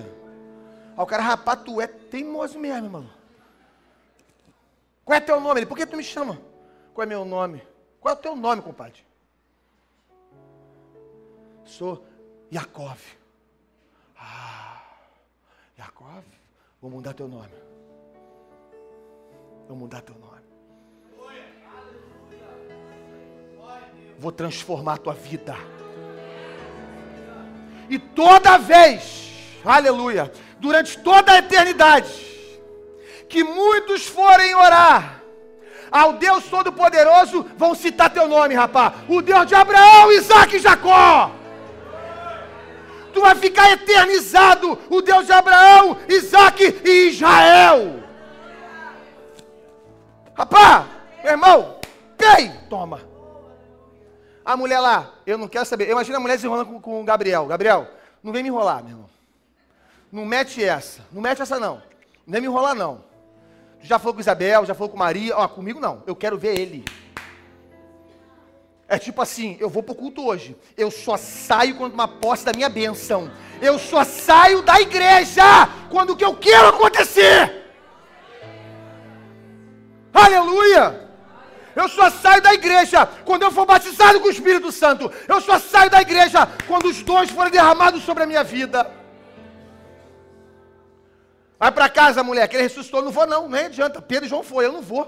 Aí o cara, rapaz, tu é teimoso mesmo, irmão. Qual é teu nome? Ele, por que tu me chama? Qual é meu nome? Qual é o teu nome, compadre? Sou Yakov. Ah, Yakov? Vou mudar teu nome. Vou mudar teu nome. Vou transformar tua vida. E toda vez, aleluia, durante toda a eternidade, que muitos forem orar ao Deus Todo-Poderoso, vão citar teu nome, rapaz. O Deus de Abraão, Isaac e Jacó tu vai ficar eternizado, o Deus de Abraão, Isaac e Israel. Rapá, meu irmão, pei, toma. A mulher lá, eu não quero saber. Imagina a mulher se enrolando com, com o Gabriel. Gabriel, Não vem me enrolar, meu irmão. Não mete essa. Não mete essa, não. Não vem me enrolar, não. Já falou com Isabel, já falou com Maria. Ó, comigo não. Eu quero ver ele. É tipo assim, eu vou pro culto hoje. Eu só saio quando uma posse da minha benção. Eu só saio da igreja quando o que eu quero acontecer. Aleluia! Eu só saio da igreja quando eu for batizado com o Espírito Santo. Eu só saio da igreja quando os dons forem derramados sobre a minha vida. Vai para casa, mulher, que ele ressuscitou. Eu não vou, não, nem adianta. Pedro e João foi, eu não vou.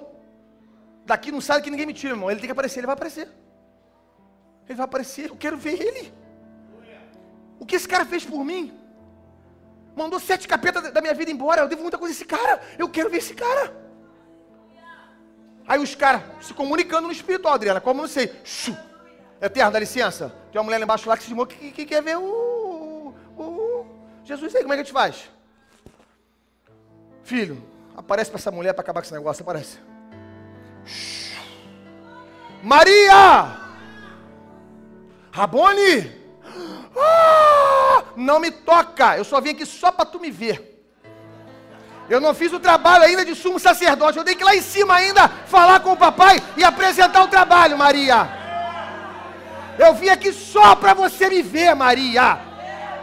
Daqui não sai que ninguém me tira, irmão. Ele tem que aparecer, ele vai aparecer. Ele vai aparecer, eu quero ver ele. O que esse cara fez por mim? Mandou sete capetas da minha vida embora. Eu devo muita coisa a esse cara. Eu quero ver esse cara. Aí os caras se comunicando no espiritual, Adriana, como não sei. Shoo. Eterno, dá licença. Tem uma mulher lá embaixo lá que se que, que, quer ver o, o, Jesus aí. Como é que a gente faz? Filho, aparece para essa mulher para acabar com esse negócio. Aparece. Maria! Rabone! Ah, não me toca. Eu só vim aqui só para tu me ver. Eu não fiz o trabalho ainda de sumo sacerdote. Eu tenho que ir lá em cima ainda falar com o papai e apresentar o trabalho, Maria. Eu vim aqui só para você me ver, Maria.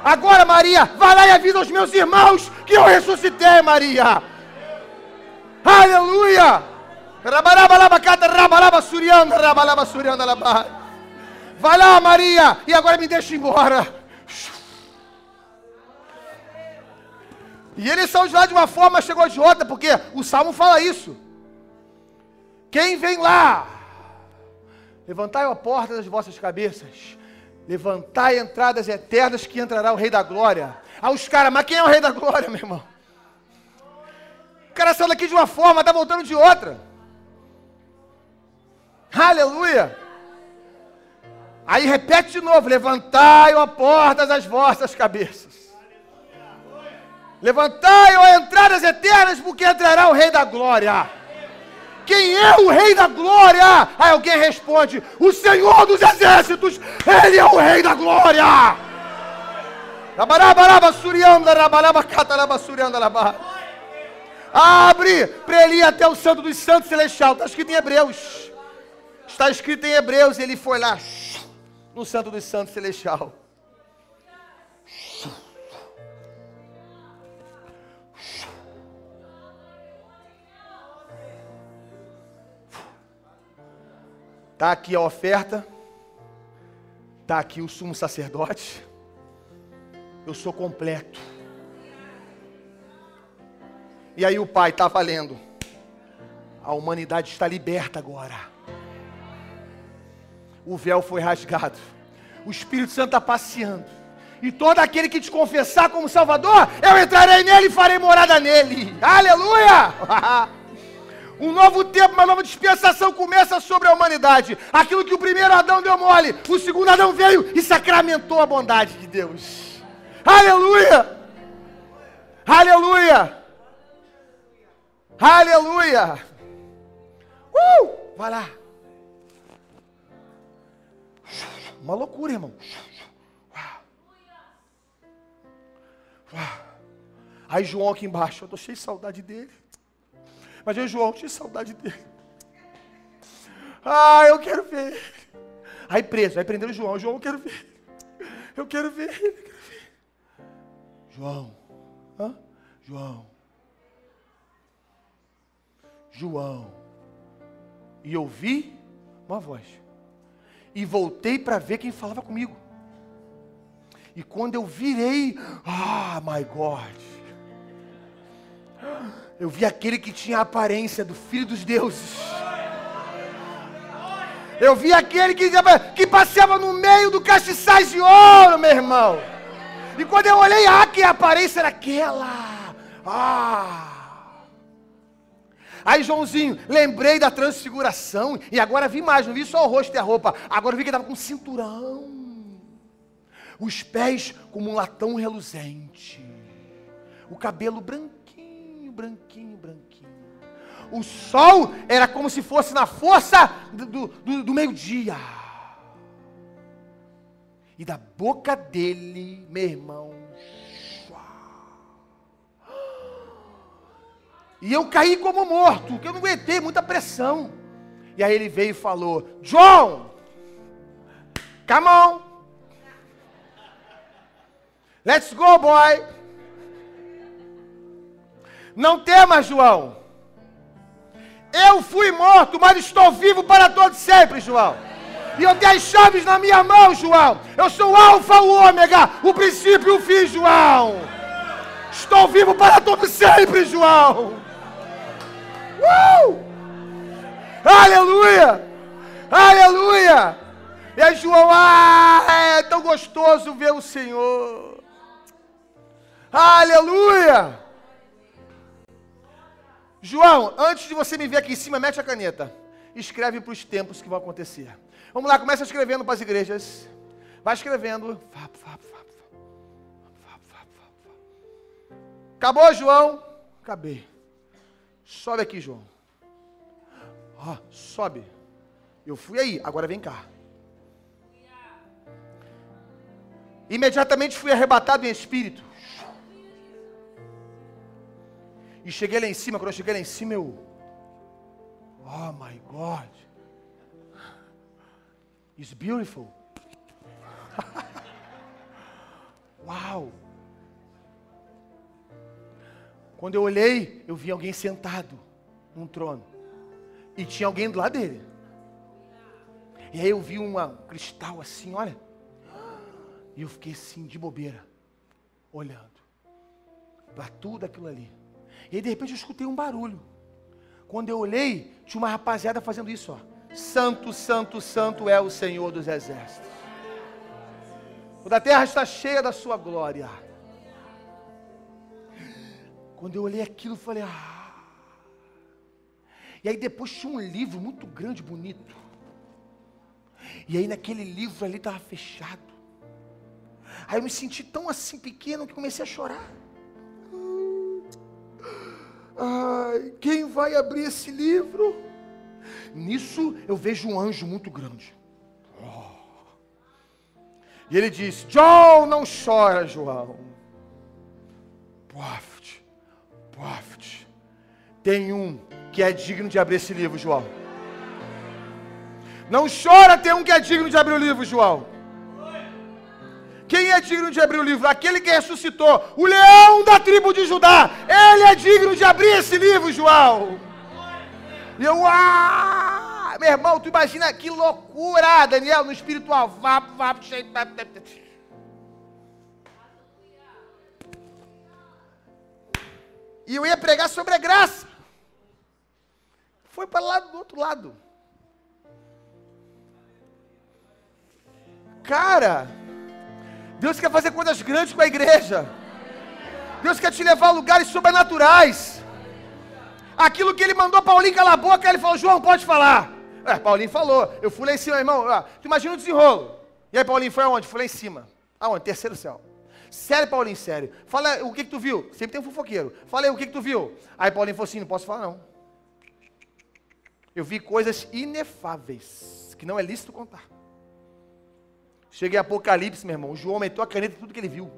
Agora, Maria, vai lá e avisa aos meus irmãos que eu ressuscitei, Maria. Aleluia. Vai lá, Maria, e agora me deixa embora. E eles são de lá de uma forma, chegou de outra, porque o Salmo fala isso. Quem vem lá? Levantai a porta das vossas cabeças. Levantai entradas eternas que entrará o Rei da Glória. Ah, os caras, mas quem é o Rei da Glória, meu irmão? O cara saiu daqui de uma forma, está voltando de outra. Aleluia. Aí repete de novo: levantai a porta das vossas cabeças. Levantai, ó entradas eternas, porque entrará o Rei da Glória. Quem é o Rei da Glória? Aí alguém responde: O Senhor dos Exércitos, Ele é o Rei da Glória. Abre para ele ir até o Santo dos Santos Celestial. Está escrito em Hebreus. Está escrito em Hebreus. Ele foi lá no Santo dos Santos Celestial. Está aqui a oferta. Está aqui o sumo sacerdote. Eu sou completo. E aí o Pai está valendo. A humanidade está liberta agora. O véu foi rasgado. O Espírito Santo está passeando. E todo aquele que te confessar como Salvador, eu entrarei nele e farei morada nele. Aleluia! Um novo tempo, uma nova dispensação começa sobre a humanidade. Aquilo que o primeiro Adão deu mole, o segundo Adão veio e sacramentou a bondade de Deus. Aleluia! Aleluia! Aleluia! Uh! Vai lá. Uma loucura, irmão. Aí João aqui embaixo, eu estou cheio de saudade dele. Mas eu, João, tinha saudade dele. Ah, eu quero ver. Aí preso, aí prenderam o João. João, eu quero ver. Eu quero ver ele, eu quero ver. João. Hã? João. João. E ouvi uma voz. E voltei para ver quem falava comigo. E quando eu virei, ah, my God eu vi aquele que tinha a aparência do Filho dos Deuses. Eu vi aquele que, que passeava no meio do castiçais de ouro, meu irmão. E quando eu olhei, ah, que aparência era aquela. Ah. Aí, Joãozinho, lembrei da transfiguração. E agora vi mais, não vi só o rosto e a roupa. Agora vi que estava com cinturão. Os pés como um latão reluzente. O cabelo branco branquinho, branquinho. O sol era como se fosse na força do, do, do meio-dia. E da boca dele, meu irmão. E eu caí como morto, porque eu não aguentei muita pressão. E aí ele veio e falou: John, come on. Let's go, boy. Não temas, João. Eu fui morto, mas estou vivo para todos sempre, João. E eu tenho as chaves na minha mão, João. Eu sou o Alfa, o Ômega, o princípio e o fim, João. Estou vivo para todos sempre, João. Uh! Aleluia! Aleluia! E aí, João, ah, é tão gostoso ver o Senhor. Aleluia! João, antes de você me ver aqui em cima, mete a caneta. Escreve para os tempos que vão acontecer. Vamos lá, começa escrevendo para as igrejas. Vai escrevendo. Acabou, João? Acabei. Sobe aqui, João. Ó, oh, sobe. Eu fui aí, agora vem cá. Imediatamente fui arrebatado em espírito. E cheguei lá em cima, quando eu cheguei lá em cima, eu. Oh my God. It's beautiful. Uau! Quando eu olhei, eu vi alguém sentado num trono. E tinha alguém do lado dele. E aí eu vi uma, um cristal assim, olha. E eu fiquei assim, de bobeira, olhando para tudo aquilo ali. E aí de repente eu escutei um barulho. Quando eu olhei, tinha uma rapaziada fazendo isso, ó. Santo, santo, santo é o Senhor dos exércitos. Toda a terra está cheia da sua glória. Quando eu olhei aquilo, eu falei, ah. E aí depois tinha um livro muito grande, bonito. E aí naquele livro ali estava fechado. Aí eu me senti tão assim pequeno que comecei a chorar. Ai, quem vai abrir esse livro? Nisso eu vejo um anjo muito grande. Oh. E ele diz: John, não chora, João. Prophet, prophet. Tem um que é digno de abrir esse livro, João. Não chora, tem um que é digno de abrir o livro, João. Quem é digno de abrir o livro? Aquele que ressuscitou, o leão da tribo de Judá. Ele é digno de abrir esse livro, João. E eu, ah, meu irmão, tu imagina que loucura, Daniel, no espiritual. Vá, vá, E eu ia pregar sobre a graça. Foi para lá do outro lado. Cara, Deus quer fazer coisas grandes com a igreja. Deus quer te levar a lugares sobrenaturais. Aquilo que ele mandou Paulinho calar a boca, ele falou, João, pode falar. É, Paulinho falou. Eu fui lá em cima, irmão. Ó, tu imagina o desenrolo. E aí, Paulinho, foi aonde? Fui lá em cima. Aonde? Terceiro céu. Sério, Paulinho, sério. Fala o que, que tu viu. Sempre tem um fofoqueiro. Fala aí o que, que tu viu. Aí Paulinho falou assim: não posso falar, não. Eu vi coisas inefáveis, que não é lícito contar. Cheguei a Apocalipse, meu irmão. João aumentou a caneta tudo que ele viu.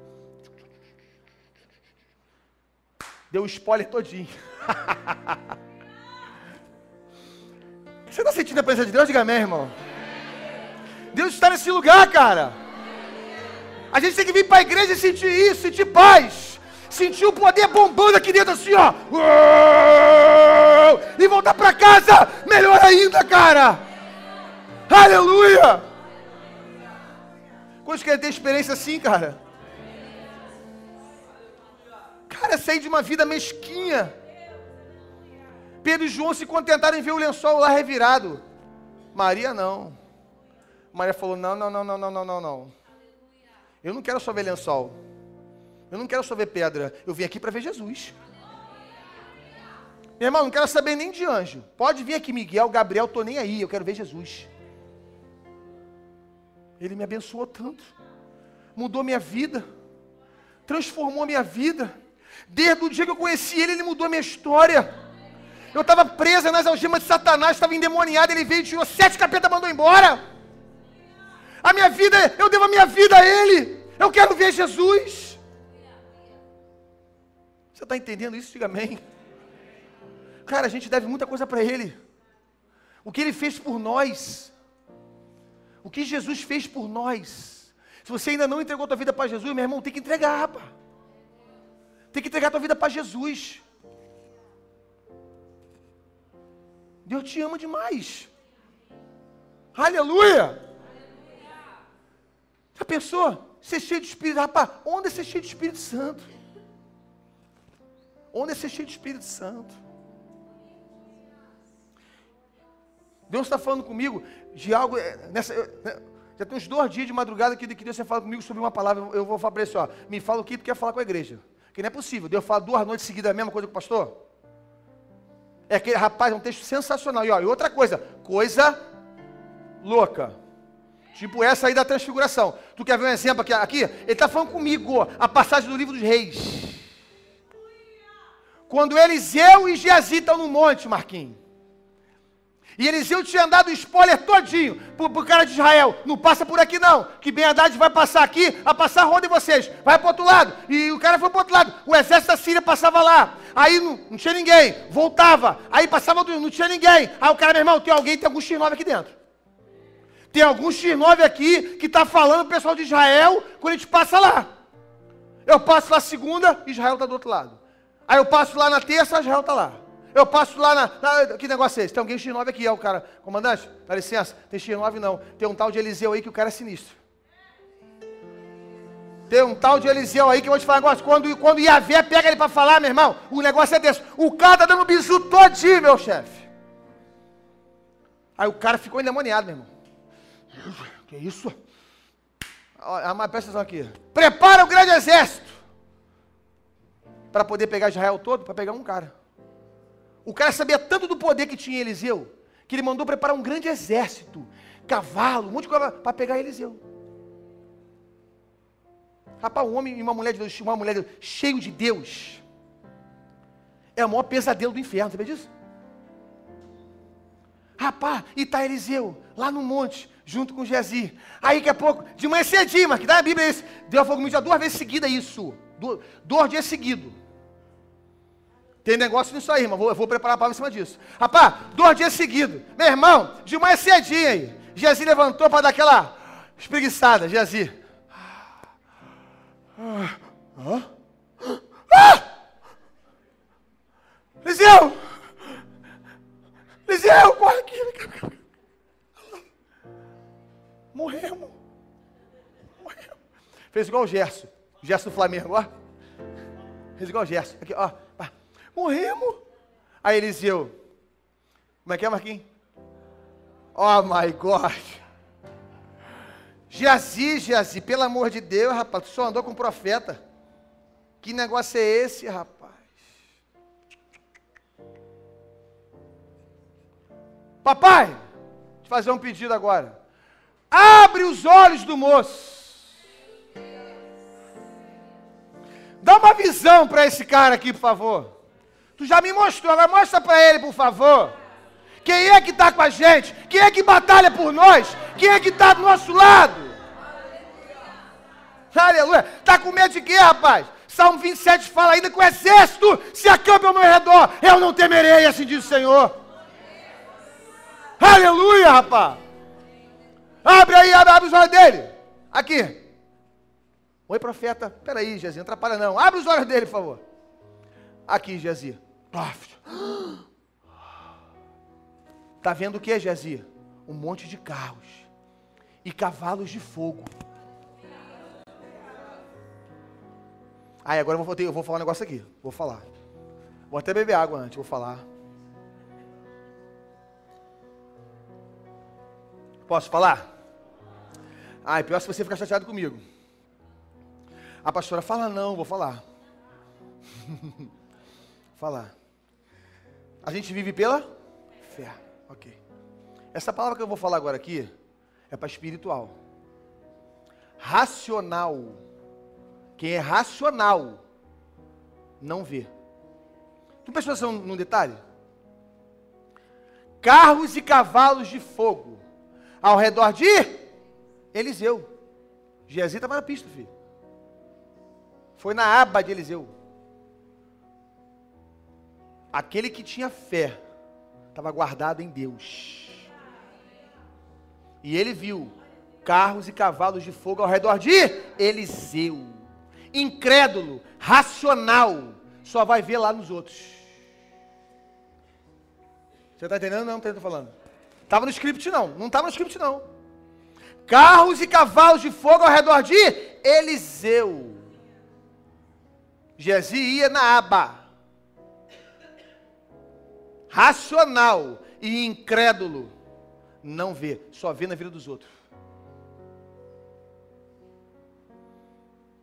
Deu o spoiler todinho. Você está sentindo a presença de Deus? Diga amém, irmão. Deus está nesse lugar, cara. A gente tem que vir para a igreja e sentir isso, sentir paz. Sentir o poder bombando aqui dentro assim, ó. E voltar para casa, melhor ainda, cara. Aleluia. Quantos querem ter experiência assim, cara? Cara, sair de uma vida mesquinha. Pedro e João se contentaram em ver o lençol lá revirado. Maria não. Maria falou: não, não, não, não, não, não, não, não. Eu não quero só ver lençol. Eu não quero só ver pedra. Eu vim aqui para ver Jesus. Meu irmão, não quero saber nem de anjo. Pode vir aqui, Miguel, Gabriel, estou nem aí. Eu quero ver Jesus. Ele me abençoou tanto, mudou minha vida, transformou minha vida. Desde o dia que eu conheci Ele, Ele mudou minha história. Eu estava presa nas algemas de Satanás, estava endemoniado, Ele veio, tirou sete capetas, mandou embora. A minha vida, eu devo a minha vida a Ele. Eu quero ver Jesus. Você está entendendo isso? Diga amém. Cara, a gente deve muita coisa para Ele. O que Ele fez por nós. O que Jesus fez por nós. Se você ainda não entregou a tua vida para Jesus, meu irmão, tem que entregar, rapaz. Tem que entregar a tua vida para Jesus. Deus te ama demais. Aleluia! Já pensou? Ser cheio de Espírito, rapaz, onde é ser cheio de Espírito Santo? Onde é ser cheio de Espírito Santo? Deus está falando comigo de algo. É, nessa, né, já tem uns dois dias de madrugada que, que Deus está falando comigo sobre uma palavra. Eu vou falar para ele assim: ó, me fala o que tu quer falar com a igreja. Que não é possível. Deus fala duas noites seguidas a mesma coisa com o pastor. É aquele rapaz, é um texto sensacional. E, ó, e outra coisa, coisa louca. Tipo essa aí da transfiguração. Tu quer ver um exemplo aqui? aqui? Ele está falando comigo, a passagem do livro dos reis. Quando Eliseu e Geazi estão no monte, Marquinhos. E Eliseu tinha dado spoiler todinho para o cara de Israel. Não passa por aqui não. Que Ben Haddad vai passar aqui, a passar a roda em vocês. Vai para o outro lado. E o cara foi para o outro lado. O exército da Síria passava lá. Aí não, não tinha ninguém. Voltava. Aí passava, não tinha ninguém. Aí o cara, meu irmão, tem alguém, tem algum X9 aqui dentro. Tem algum X9 aqui que está falando o pessoal de Israel quando a gente passa lá. Eu passo lá segunda, Israel está do outro lado. Aí eu passo lá na terça, Israel está lá. Eu passo lá na, na, Que negócio é esse? Tem alguém X9 aqui, é o cara. Comandante, dá licença, tem X9 não. Tem um tal de Eliseu aí que o cara é sinistro. Tem um tal de Eliseu aí que eu vou te falar um negócio. Quando, quando Iavé pega ele para falar, meu irmão, o negócio é desse. O cara tá dando bisu todinho, meu chefe. Aí o cara ficou endemoniado, meu irmão. Que isso? Olha, presta atenção aqui. Prepara o grande exército. Para poder pegar Israel todo, para pegar um cara. O cara sabia tanto do poder que tinha Eliseu, que ele mandou preparar um grande exército, cavalo, um monte de coisa para pegar Eliseu. Rapaz, um homem e uma mulher de Deus, uma mulher de Deus, cheio de Deus, é o maior pesadelo do inferno, sabia disso? Rapaz, e está Eliseu, lá no monte, junto com Jezi. Aí daqui a pouco, de manhã cedinho, mas que dá a Bíblia isso. Deus falou comigo já duas vezes seguidas isso. Dois dias seguidos. Tem negócio nisso aí, irmão. Vou, eu vou preparar a palavra em cima disso. Rapaz, dois dias seguidos. Meu irmão, de manhã cedinho aí. Jezi levantou para dar aquela espreguiçada. Jezi. Ah! Ah! Liseu! Liseu, corre aqui. Morremos. Morremos. Fez igual o Gerson. Gerson do Flamengo, ó. Fez igual o Gerson. Aqui, ó. Morremos. Aí Eliseu, como é que é, Marquinhos? Oh my God. Geazi, Geazi, pelo amor de Deus, rapaz, tu só andou com profeta. Que negócio é esse, rapaz? Papai, te fazer um pedido agora. Abre os olhos do moço. Dá uma visão para esse cara aqui, por favor. Tu já me mostrou, agora mostra para ele, por favor. Quem é que está com a gente? Quem é que batalha por nós? Quem é que está do nosso lado? Aleluia. Está com medo de quê, rapaz? Salmo 27 fala ainda que o exército se acampa ao meu redor. Eu não temerei, assim diz o Senhor. Aleluia, rapaz. Abre aí, abre, abre os olhos dele. Aqui. Oi, profeta. Peraí, Jesus, não atrapalha não. Abre os olhos dele, por favor. Aqui, Está vendo o que, Jazia? Um monte de carros e cavalos de fogo. Aí agora eu vou, eu vou falar um negócio aqui. Vou falar. Vou até beber água antes, vou falar. Posso falar? Ah, é pior se você ficar chateado comigo. A pastora fala não, vou falar. falar. A gente vive pela fé. Ok. Essa palavra que eu vou falar agora aqui é para espiritual. Racional. Quem é racional não vê. Tu prestou atenção num detalhe? Carros e cavalos de fogo ao redor de Eliseu. Geazi estava na pista, filho. Foi na aba de Eliseu. Aquele que tinha fé estava guardado em Deus. E ele viu carros e cavalos de fogo ao redor de Eliseu. Incrédulo, racional, só vai ver lá nos outros. Você está entendendo? Não, não estou falando. Estava no script não, não estava no script não. Carros e cavalos de fogo ao redor de Eliseu. Gezi ia na aba. Racional e incrédulo não vê, só vê na vida dos outros.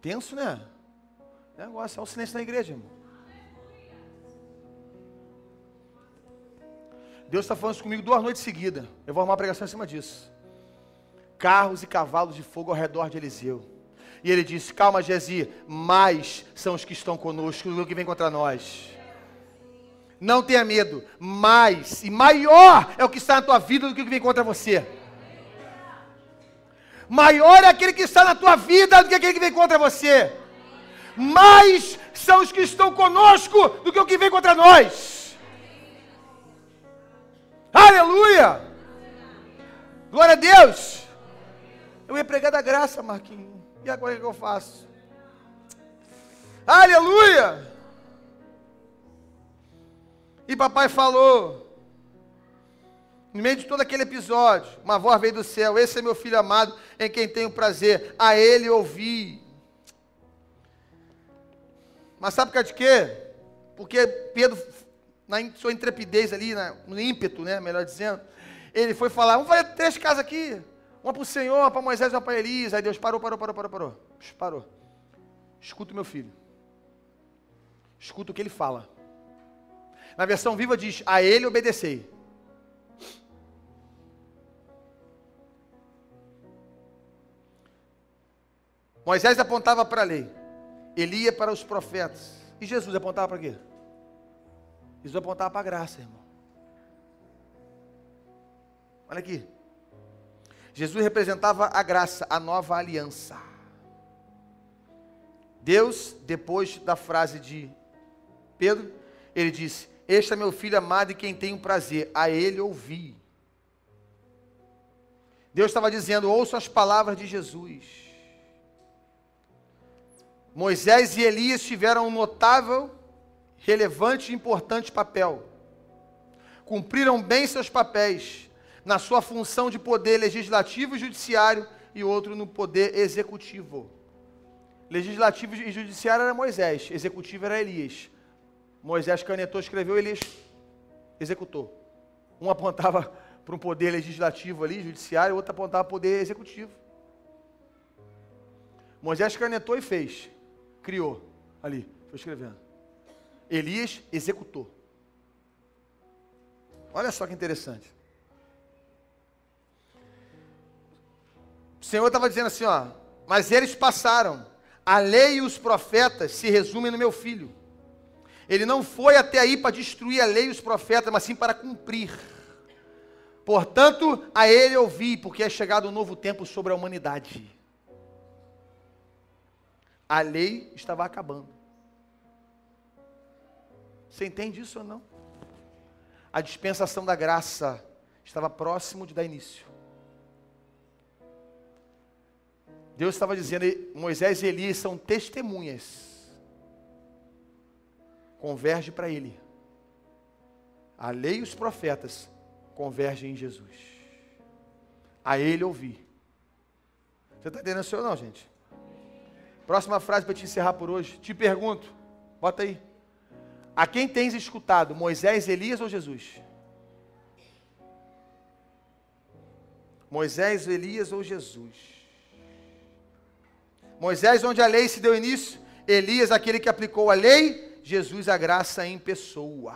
Tenso, né? Negócio, é o silêncio na igreja, irmão. Deus está falando isso comigo duas noites seguidas. Eu vou arrumar uma pregação em cima disso. Carros e cavalos de fogo ao redor de Eliseu. E ele disse: Calma, Gezi, mais são os que estão conosco do que vem contra nós. Não tenha medo, mais e maior é o que está na tua vida do que o que vem contra você. Maior é aquele que está na tua vida do que aquele que vem contra você. Mais são os que estão conosco do que o que vem contra nós. Aleluia! Glória a Deus! Eu ia pregar da graça, Marquinhos. E agora o que eu faço? Aleluia! E papai falou, no meio de todo aquele episódio, uma voz veio do céu: Esse é meu filho amado, em quem tenho prazer, a ele ouvi. Mas sabe por causa de quê? Porque Pedro, na sua intrepidez ali, no ímpeto, né, melhor dizendo, ele foi falar: Vamos fazer três casas aqui. Uma para o Senhor, uma para Moisés, uma para Elias. Aí Deus parou, parou, parou, parou, parou. Parou. Escuta o meu filho. Escuta o que ele fala. Na versão viva diz: A ele obedecei. Moisés apontava para a lei, Elia para os profetas. E Jesus apontava para quê? Jesus apontava para a graça, irmão. Olha aqui. Jesus representava a graça, a nova aliança. Deus, depois da frase de Pedro, ele disse: este é meu filho amado e quem tenho prazer, a ele ouvi. Deus estava dizendo: ouça as palavras de Jesus. Moisés e Elias tiveram um notável, relevante e importante papel. Cumpriram bem seus papéis na sua função de poder legislativo e judiciário e outro no poder executivo. Legislativo e judiciário era Moisés, executivo era Elias. Moisés canetou, escreveu, ele executou. Um apontava para um poder legislativo ali, judiciário, outro apontava para poder executivo. Moisés canetou e fez. Criou ali, foi escrevendo. Elias executou. Olha só que interessante. O Senhor estava dizendo assim, ó, mas eles passaram. A lei e os profetas se resumem no meu filho. Ele não foi até aí para destruir a lei e os profetas, mas sim para cumprir. Portanto, a ele ouvi, porque é chegado um novo tempo sobre a humanidade. A lei estava acabando. Você entende isso ou não? A dispensação da graça estava próximo de dar início. Deus estava dizendo, Moisés e Elias são testemunhas converge para Ele. A lei e os profetas convergem em Jesus. A Ele ouvir. Você está entendendo isso ou não, gente? Próxima frase para te encerrar por hoje. Te pergunto, bota aí. A quem tens escutado, Moisés, Elias ou Jesus? Moisés, Elias ou Jesus? Moisés, onde a lei se deu início, Elias, aquele que aplicou a lei, Jesus a graça em pessoa.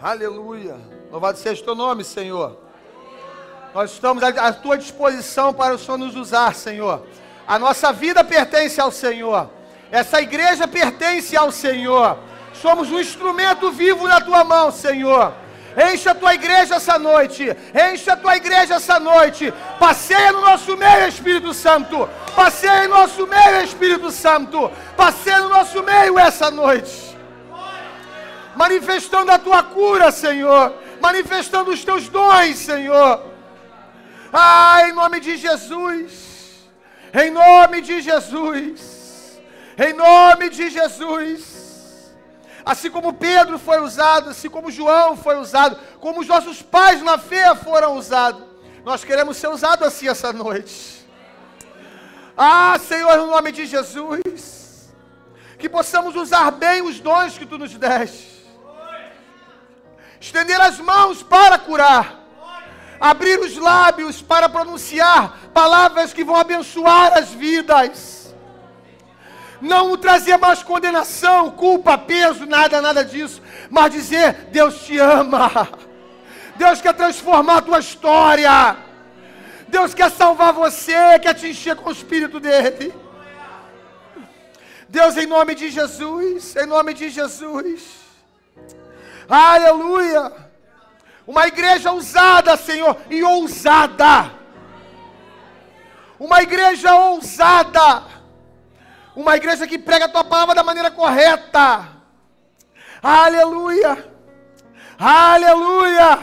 Aleluia. Louvado seja o teu nome, Senhor. Nós estamos à tua disposição para o Senhor nos usar, Senhor. A nossa vida pertence ao Senhor. Essa igreja pertence ao Senhor. Somos um instrumento vivo na tua mão, Senhor. Enche a tua igreja essa noite. Enche a tua igreja essa noite. Passeia no nosso meio, Espírito Santo. Passeia em nosso meio, Espírito Santo. Passeia no nosso meio essa noite. Manifestando a tua cura, Senhor. Manifestando os teus dons, Senhor. Ah, em nome de Jesus. Em nome de Jesus. Em nome de Jesus. Assim como Pedro foi usado, assim como João foi usado, como os nossos pais na fé foram usados. Nós queremos ser usados assim essa noite. Ah, Senhor, no nome de Jesus, que possamos usar bem os dons que tu nos deste. Estender as mãos para curar. Abrir os lábios para pronunciar palavras que vão abençoar as vidas não trazer mais condenação, culpa, peso, nada, nada disso, mas dizer: Deus te ama, Deus quer transformar a tua história, Deus quer salvar você, quer te encher com o Espírito dele. Deus, em nome de Jesus, em nome de Jesus, aleluia. Uma igreja ousada, Senhor, e ousada. Uma igreja ousada uma igreja que prega a tua palavra da maneira correta. Aleluia! Aleluia!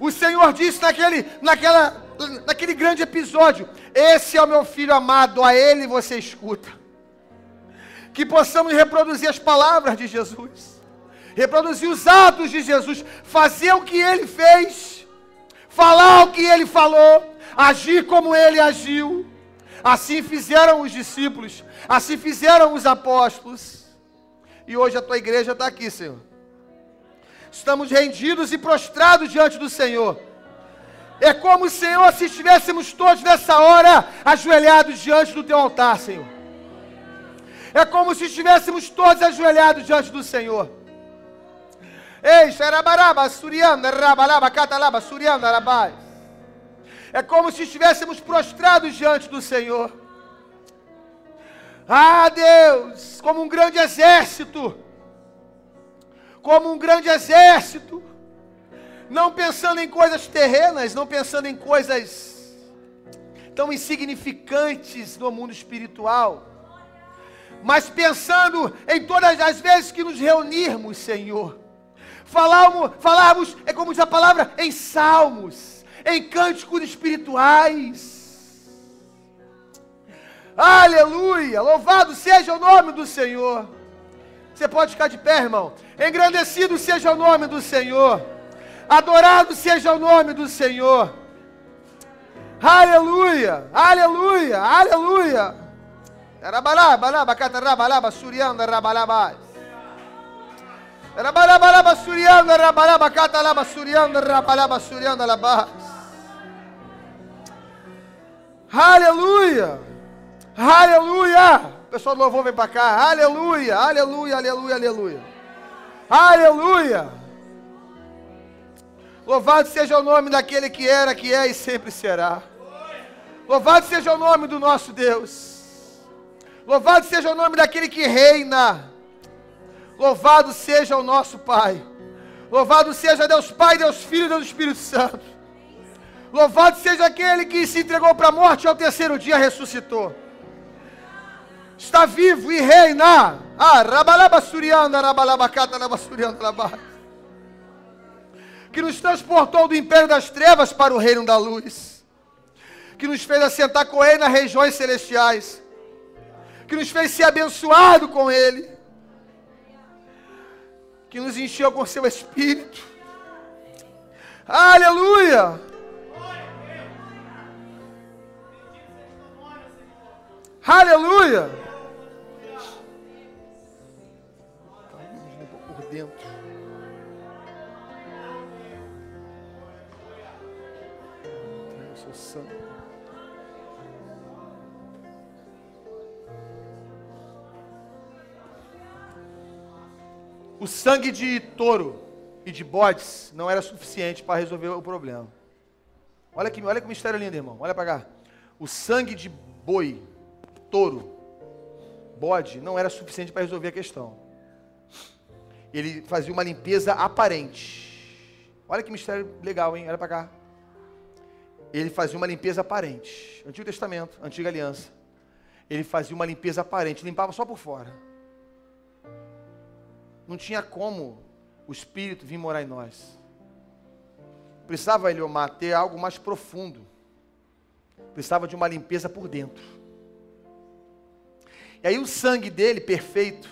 O Senhor disse naquele, naquela, naquele grande episódio: Esse é o meu filho amado, a ele você escuta. Que possamos reproduzir as palavras de Jesus, reproduzir os atos de Jesus, fazer o que ele fez, falar o que ele falou, agir como ele agiu. Assim fizeram os discípulos, assim fizeram os apóstolos. E hoje a tua igreja está aqui, Senhor. Estamos rendidos e prostrados diante do Senhor. É como, Senhor, se estivéssemos todos nessa hora ajoelhados diante do teu altar, Senhor. É como se estivéssemos todos ajoelhados diante do Senhor. Ei, xarabaraba, surianda, rabalaba, catalaba, surianda, rabai. É como se estivéssemos prostrados diante do Senhor. Ah, Deus, como um grande exército. Como um grande exército. Não pensando em coisas terrenas, não pensando em coisas tão insignificantes no mundo espiritual. Mas pensando em todas as vezes que nos reunirmos, Senhor. Falarmos, falarmos é como diz a palavra, em salmos em cânticos espirituais. Aleluia! Louvado seja o nome do Senhor. Você pode ficar de pé, irmão. Engrandecido seja o nome do Senhor. Adorado seja o nome do Senhor. Aleluia! Aleluia! Aleluia! Rabalaba, laba, catarabalaba, surianda, rabalaba. Rabalaba, surianda, rabalaba, catalaba, surianda, rabalaba, surianda, laba. Aleluia! Aleluia! O pessoal do louvor vem para cá. Aleluia! Aleluia! Aleluia! Aleluia! Aleluia! Louvado seja o nome daquele que era, que é e sempre será. Louvado seja o nome do nosso Deus. Louvado seja o nome daquele que reina. Louvado seja o nosso Pai. Louvado seja Deus Pai, Deus Filho e Deus Espírito Santo. Louvado seja aquele que se entregou para a morte e ao terceiro dia ressuscitou. Está vivo e reina. Ah. Que nos transportou do império das trevas para o reino da luz. Que nos fez assentar com ele nas regiões celestiais. Que nos fez ser abençoado com ele. Que nos encheu com seu espírito. Aleluia! Aleluia! Por dentro. Eu sou santo. O sangue de touro e de bodes não era suficiente para resolver o problema. Olha que, olha que mistério lindo, irmão. Olha para cá. O sangue de boi touro, bode, não era suficiente para resolver a questão. Ele fazia uma limpeza aparente. Olha que mistério legal, hein? Olha para cá. Ele fazia uma limpeza aparente. Antigo Testamento, Antiga Aliança. Ele fazia uma limpeza aparente, limpava só por fora. Não tinha como o Espírito vir morar em nós. Precisava, Eliomar, ter algo mais profundo. Precisava de uma limpeza por dentro. E aí o sangue dele, perfeito,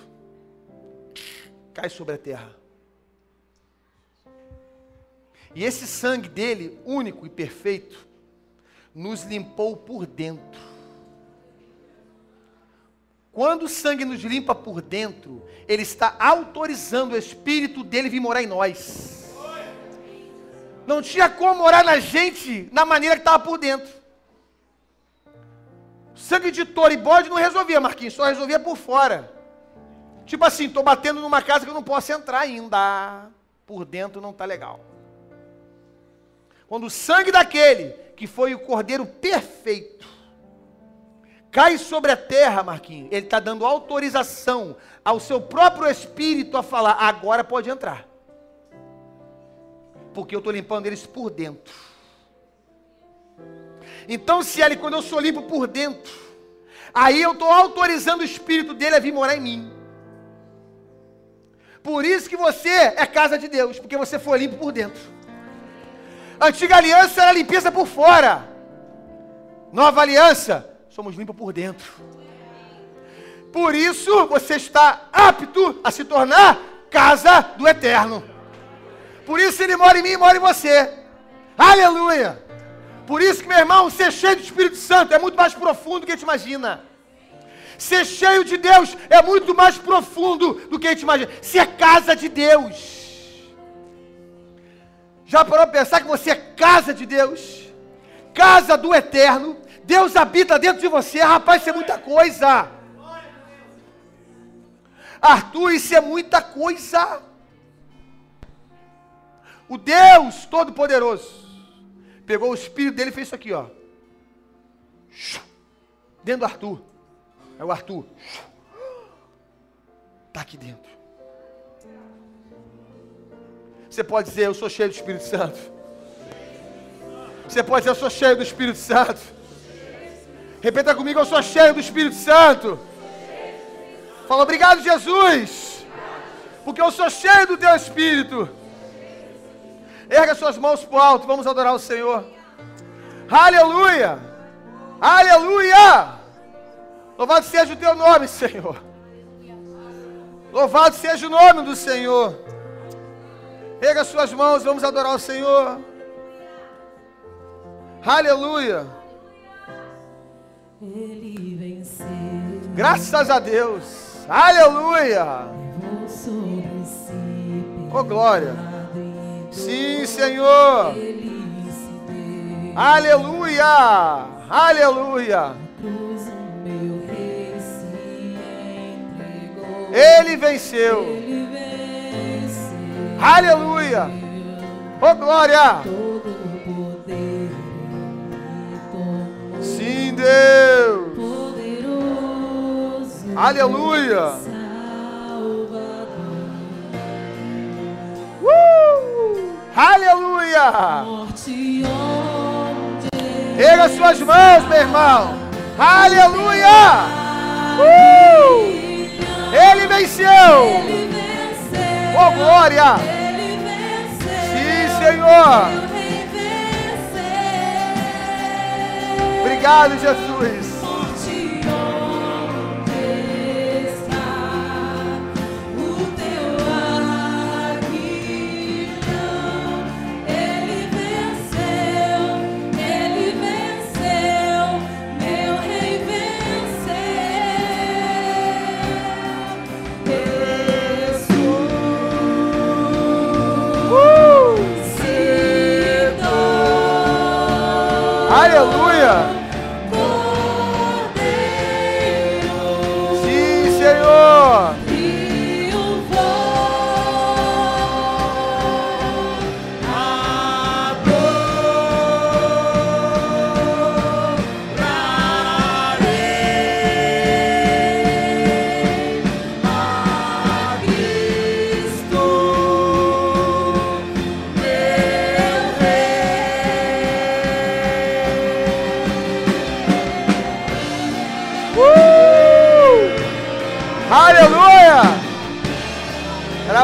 cai sobre a terra. E esse sangue dele, único e perfeito, nos limpou por dentro. Quando o sangue nos limpa por dentro, ele está autorizando o Espírito dele vir morar em nós. Não tinha como morar na gente na maneira que estava por dentro. Sangue de touro e bode não resolvia, Marquinhos, só resolvia por fora. Tipo assim, estou batendo numa casa que eu não posso entrar ainda. Por dentro não está legal. Quando o sangue daquele, que foi o cordeiro perfeito, cai sobre a terra, Marquinhos, ele está dando autorização ao seu próprio espírito a falar: agora pode entrar. Porque eu estou limpando eles por dentro. Então, se ele, quando eu sou limpo por dentro, aí eu estou autorizando o espírito dele a vir morar em mim. Por isso que você é casa de Deus, porque você foi limpo por dentro. Antiga aliança era limpeza por fora. Nova aliança, somos limpos por dentro. Por isso você está apto a se tornar casa do eterno. Por isso ele mora em mim e mora em você. Aleluia! Por isso que, meu irmão, ser cheio do Espírito Santo é muito mais profundo do que a gente imagina. Ser cheio de Deus é muito mais profundo do que a gente imagina. Ser casa de Deus. Já parou para pensar que você é casa de Deus? Casa do eterno. Deus habita dentro de você. Rapaz, isso é muita coisa. Arthur, isso é muita coisa. O Deus Todo-Poderoso pegou o espírito dele e fez isso aqui, ó. Dentro do Arthur. É o Arthur. Está aqui dentro. Você pode dizer, eu sou cheio do Espírito Santo. Você pode dizer, eu sou cheio do Espírito Santo. Repita comigo, eu sou cheio do Espírito Santo. Fala, obrigado, Jesus. Porque eu sou cheio do teu Espírito. Erga suas mãos para o alto, vamos adorar o Senhor. Aleluia! Aleluia! Louvado seja o teu nome, Senhor. Louvado seja o nome do Senhor. Erga suas mãos, vamos adorar o Senhor. Aleluia. Ele venceu. Graças a Deus. Aleluia. Oh glória. Sim, Senhor. Aleluia. Aleluia. Ele venceu. Aleluia. Oh glória. Sim, Deus. Aleluia. Aleluia! Erga suas mãos, meu irmão. Aleluia! Uh! Ele venceu! Oh, glória! Sim, Senhor! Obrigado, Jesus!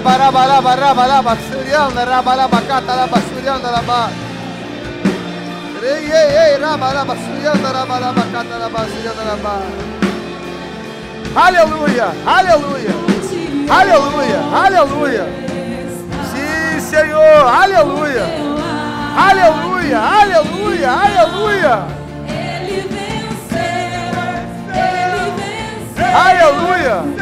Rabarabarabaraba, Surianda, Rabarabacata, Rabasurianda, Rabá. Ei, ei, ei, Rabaraba, Surianda, Rabarabacata, Rabasurianda, Rabá. Aleluia, aleluia, aleluia, aleluia. Sim, Senhor, aleluia, aleluia, aleluia, aleluia. Ele venceu, ele venceu, Aleluia.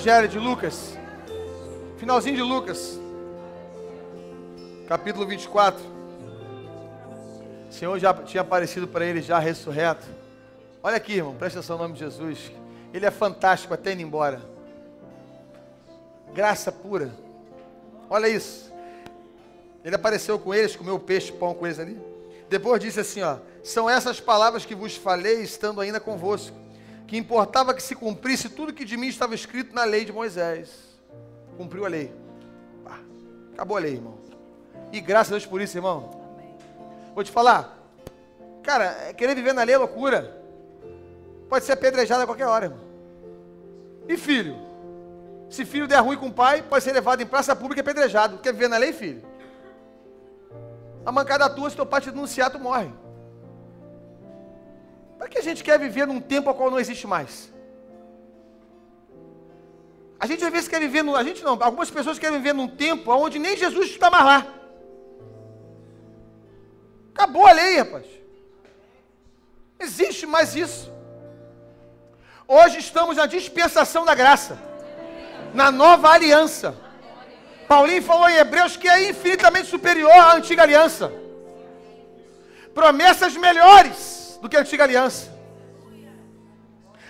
Evangelho de Lucas, finalzinho de Lucas, capítulo 24, o Senhor já tinha aparecido para ele já ressurreto. Olha aqui, irmão, presta atenção no nome de Jesus. Ele é fantástico até indo embora. Graça pura. Olha isso. Ele apareceu com eles, comeu peixe, pão com eles ali. Depois disse assim, ó: São essas palavras que vos falei, estando ainda convosco, que importava que se cumprisse tudo que de mim estava escrito na lei de Moisés. Cumpriu a lei. Acabou a lei, irmão. E graças a Deus por isso, irmão. Vou te falar, cara, é querer viver na lei é loucura. Pode ser apedrejado a qualquer hora, irmão. E filho? Se filho der ruim com o pai, pode ser levado em praça pública e apedrejado. Quer viver na lei, filho? A mancada tua, se teu pai te denunciar, tu morre. Para que a gente quer viver num tempo ao qual não existe mais? A gente às vezes quer viver, a gente não, algumas pessoas querem viver num tempo onde nem Jesus está mais lá. Acabou a lei, rapaz. Existe mais isso. Hoje estamos na dispensação da graça, na nova aliança. Paulinho falou em Hebreus que é infinitamente superior à antiga aliança. Promessas melhores do que a antiga aliança.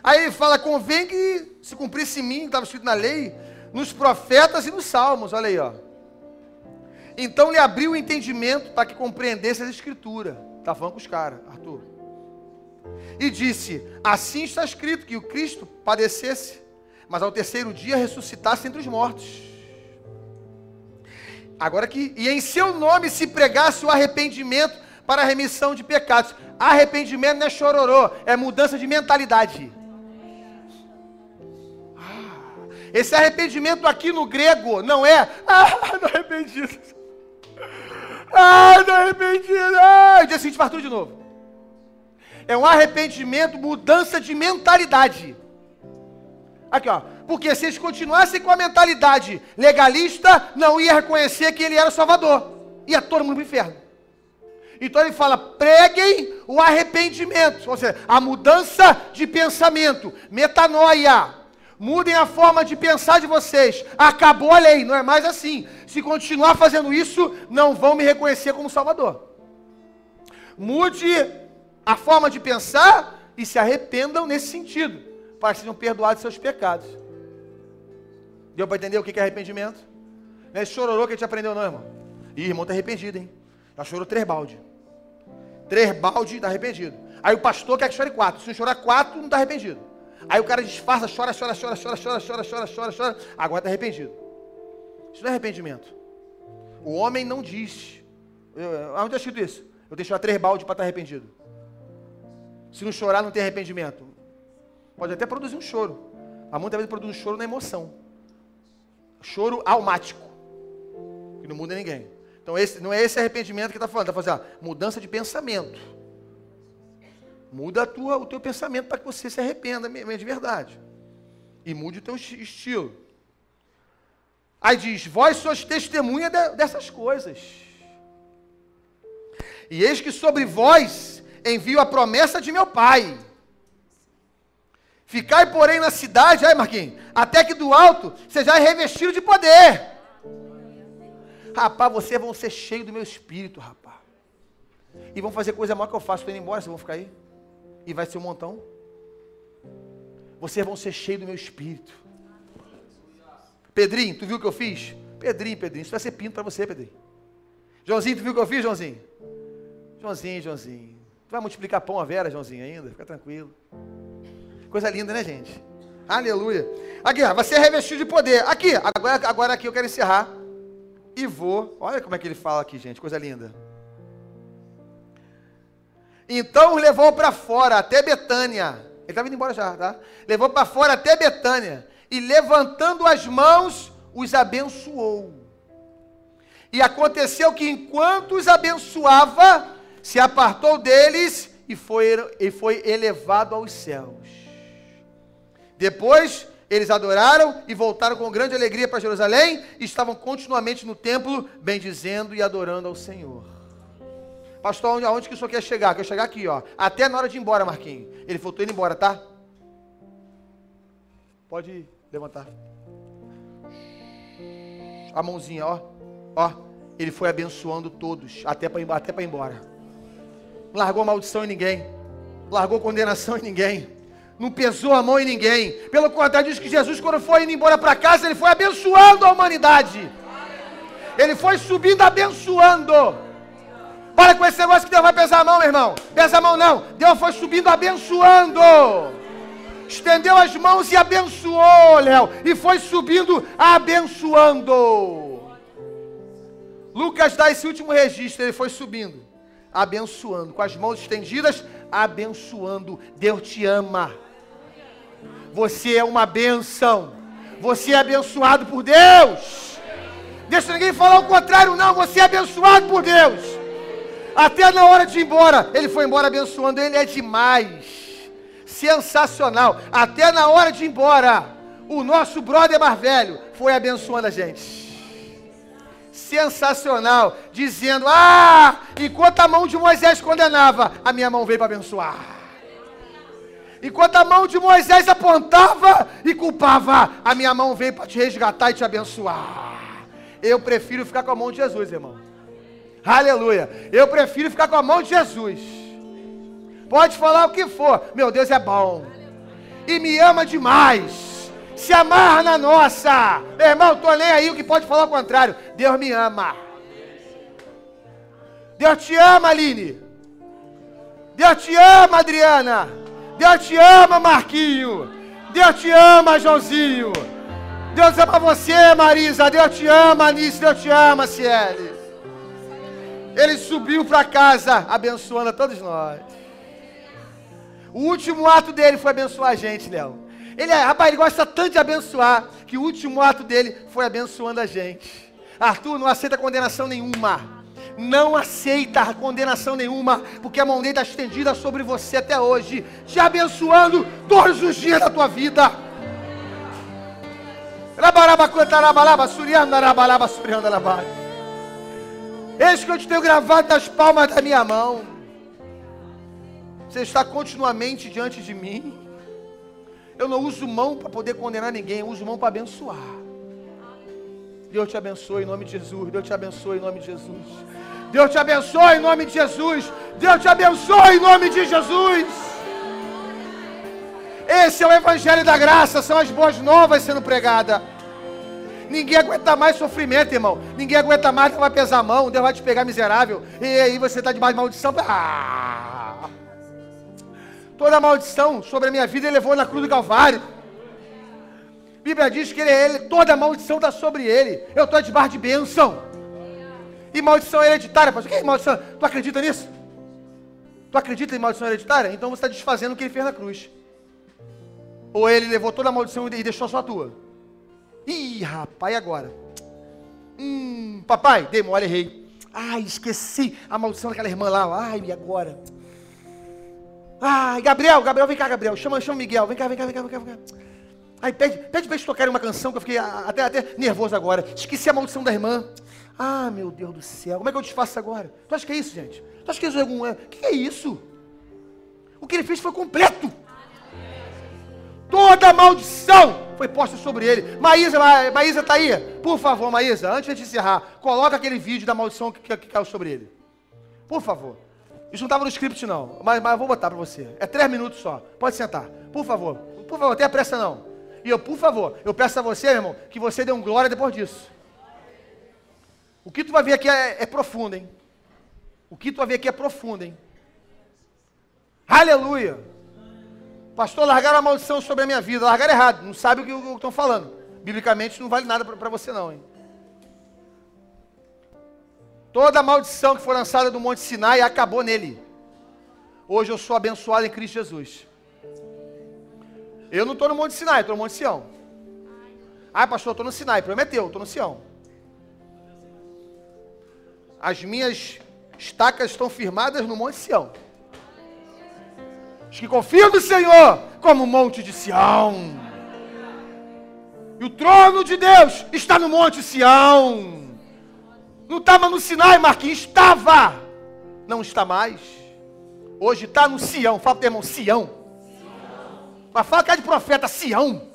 Aí ele fala: convém que se cumprisse em mim, estava escrito na lei, nos profetas e nos salmos. Olha aí, ó. Então lhe abriu o entendimento para que compreendesse as escrituras. Está falando com os caras, Arthur. E disse: Assim está escrito que o Cristo padecesse, mas ao terceiro dia ressuscitasse entre os mortos. Agora que, e em seu nome se pregasse o arrependimento para a remissão de pecados. Arrependimento não é chororô, é mudança de mentalidade. Ah, Esse arrependimento aqui no grego não é, ah, não arrependido. Ah, não arrependido. Ah, e dia seguinte faz tudo de novo. É um arrependimento, mudança de mentalidade. Aqui, ó. Porque se eles continuassem com a mentalidade legalista, não ia reconhecer que ele era o Salvador. Ia todo mundo para o inferno. Então ele fala: preguem o arrependimento, ou seja, a mudança de pensamento, metanoia. Mudem a forma de pensar de vocês. Acabou a lei, não é mais assim. Se continuar fazendo isso, não vão me reconhecer como Salvador. Mude a forma de pensar e se arrependam nesse sentido, para sejam perdoados seus pecados. Deu para entender o que é arrependimento? Não é chororô que a gente aprendeu, não, irmão. Ih, irmão, tá arrependido, hein? Já chorou três balde. Três balde, tá arrependido. Aí o pastor quer que chore quatro. Se não chorar quatro, não tá arrependido. Aí o cara disfarça, chora, chora, chora, chora, chora, chora, chora, chora, chora. Agora tá arrependido. Isso não é arrependimento. O homem não diz. Eu, onde está escrito isso? Eu que chorar três balde para estar arrependido. Se não chorar, não tem arrependimento. Pode até produzir um choro. Mas muitas vezes produz um choro na emoção. Choro almático. Que não muda ninguém. Então esse, não é esse arrependimento que está falando. Está falando assim, ó, mudança de pensamento. Muda tua, o teu pensamento para que você se arrependa mesmo de verdade. E mude o teu estilo. Aí diz: Vós sois testemunha de, dessas coisas. E eis que sobre vós envio a promessa de meu Pai. Ficai, porém, na cidade, aí Marquinhos, até que do alto sejais revestido de poder. Rapaz, vocês vão ser cheios do meu espírito, rapaz. E vão fazer coisa maior que eu faço. Estou indo embora, vocês vão ficar aí. E vai ser um montão. Vocês vão ser cheios do meu espírito. Pedrinho, tu viu o que eu fiz? Pedrinho, Pedrinho, isso vai ser pinto para você, Pedrinho. Joãozinho, tu viu o que eu fiz, Joãozinho? Joãozinho, Joãozinho. Tu vai multiplicar pão a Vera, Joãozinho, ainda? Fica tranquilo. Coisa linda, né, gente? Aleluia. Aqui, ó, vai ser revestido de poder. Aqui, agora, agora aqui eu quero encerrar. E vou. Olha como é que ele fala aqui, gente. Coisa linda. Então levou para fora até Betânia. Ele estava indo embora já, tá? Levou para fora até Betânia. E levantando as mãos, os abençoou. E aconteceu que enquanto os abençoava, se apartou deles e foi, e foi elevado aos céus. Depois eles adoraram e voltaram com grande alegria para Jerusalém e estavam continuamente no templo, bendizendo e adorando ao Senhor. Pastor, onde, aonde que o senhor quer chegar? Quer chegar aqui, ó. Até na hora de ir embora, Marquinhos. Ele tô indo embora, tá? Pode levantar. A mãozinha, ó. Ó. Ele foi abençoando todos, até para ir embora. Largou maldição em ninguém. Largou condenação em ninguém. Não pesou a mão em ninguém. Pelo contrário, diz que Jesus, quando foi indo embora para casa, ele foi abençoando a humanidade. Ele foi subindo abençoando. Para com esse negócio que Deus vai pesar a mão, meu irmão. Pesa a mão não. Deus foi subindo abençoando. Estendeu as mãos e abençoou, Léo. E foi subindo abençoando. Lucas dá esse último registro. Ele foi subindo, abençoando. Com as mãos estendidas, abençoando. Deus te ama. Você é uma benção. Você é abençoado por Deus. Deixa ninguém falar o contrário, não. Você é abençoado por Deus. Até na hora de ir embora, ele foi embora abençoando. Ele é demais. Sensacional. Até na hora de ir embora, o nosso brother mais velho foi abençoando a gente. Sensacional. Dizendo: Ah, enquanto a mão de Moisés condenava, a minha mão veio para abençoar. Enquanto a mão de Moisés apontava e culpava, a minha mão veio para te resgatar e te abençoar. Eu prefiro ficar com a mão de Jesus, irmão. Aleluia. Eu prefiro ficar com a mão de Jesus. Pode falar o que for. Meu Deus é bom. E me ama demais. Se amarra na nossa. Meu irmão, tô nem aí o que pode falar o contrário. Deus me ama. Deus te ama, Aline. Deus te ama, Adriana. Deus te ama, Marquinho. Deus te ama, Joãozinho. Deus ama você, Marisa. Deus te ama, Anice. Deus te ama, Ciele. Ele subiu para casa, abençoando a todos nós. O último ato dele foi abençoar a gente, Léo. Ele, rapaz, ele gosta tanto de abençoar, que o último ato dele foi abençoando a gente. Arthur, não aceita condenação nenhuma. Não aceita condenação nenhuma, porque a mão dele está estendida sobre você até hoje, te abençoando todos os dias da tua vida. Eis que eu te tenho gravado nas palmas da minha mão. Você está continuamente diante de mim. Eu não uso mão para poder condenar ninguém, eu uso mão para abençoar. Deus te abençoe em nome de Jesus. Deus te abençoe em nome de Jesus. Deus te abençoe em nome de Jesus. Deus te abençoe em nome de Jesus. Esse é o Evangelho da Graça, são as boas novas sendo pregadas. Ninguém aguenta mais sofrimento, irmão. Ninguém aguenta mais, vai pesar a mão, Deus vai te pegar miserável. E aí você está debaixo de maldição. Ah! Toda maldição sobre a minha vida ele levou na cruz do Calvário. A Bíblia diz que ele é ele, toda maldição está sobre ele. Eu estou debaixo de bênção. E maldição hereditária, pastor. O que é maldição? Tu acredita nisso? Tu acredita em maldição hereditária? Então você está desfazendo o que ele fez na cruz. Ou ele levou toda a maldição e deixou só a tua. Ih, rapaz, e agora? Hum, papai, dei mole, errei. Ai, esqueci a maldição daquela irmã lá. Ai, e agora? Ai, Gabriel, Gabriel, vem cá, Gabriel. Chama, chama Miguel. Vem cá, vem cá, vem cá, vem cá. Vem cá. Pede, pede para eles tocarem uma canção que eu fiquei até, até nervoso agora. Esqueci a maldição da irmã. Ah, meu Deus do céu. Como é que eu desfaço agora? Tu acha que é isso, gente? Tu acha que isso é algum. O que é isso? O que ele fez foi completo. Toda maldição foi posta sobre ele. Maísa, Ma- Maísa tá aí? Por favor, Maísa, antes de encerrar, coloca aquele vídeo da maldição que, que- que caiu sobre ele. Por favor. Isso não estava no script, não. Mas, mas vou botar para você. É três minutos só. Pode sentar. Por favor. Por favor, tenha pressa não. E eu, por favor, eu peço a você, meu irmão, que você dê um glória depois disso. O que tu vai ver aqui é, é profundo, hein? O que tu vai ver aqui é profundo, hein? Aleluia! Pastor, largaram a maldição sobre a minha vida. Largaram errado. Não sabe o que estão falando. Biblicamente não vale nada para você, não, hein? Toda a maldição que foi lançada do Monte Sinai acabou nele. Hoje eu sou abençoado em Cristo Jesus. Eu não estou no Monte Sinai, estou no Monte Sião. Ah, pastor, eu estou no Sinai. Prometeu, estou no Sião. As minhas estacas estão firmadas no Monte Sião. Os que confiam no Senhor, como o Monte de Sião. E o trono de Deus está no Monte Sião. Não estava no Sinai, Marquinhos, estava. Não está mais. Hoje está no Sião. Fala para o irmão, Sião. Mas fala que é de profeta, Sião.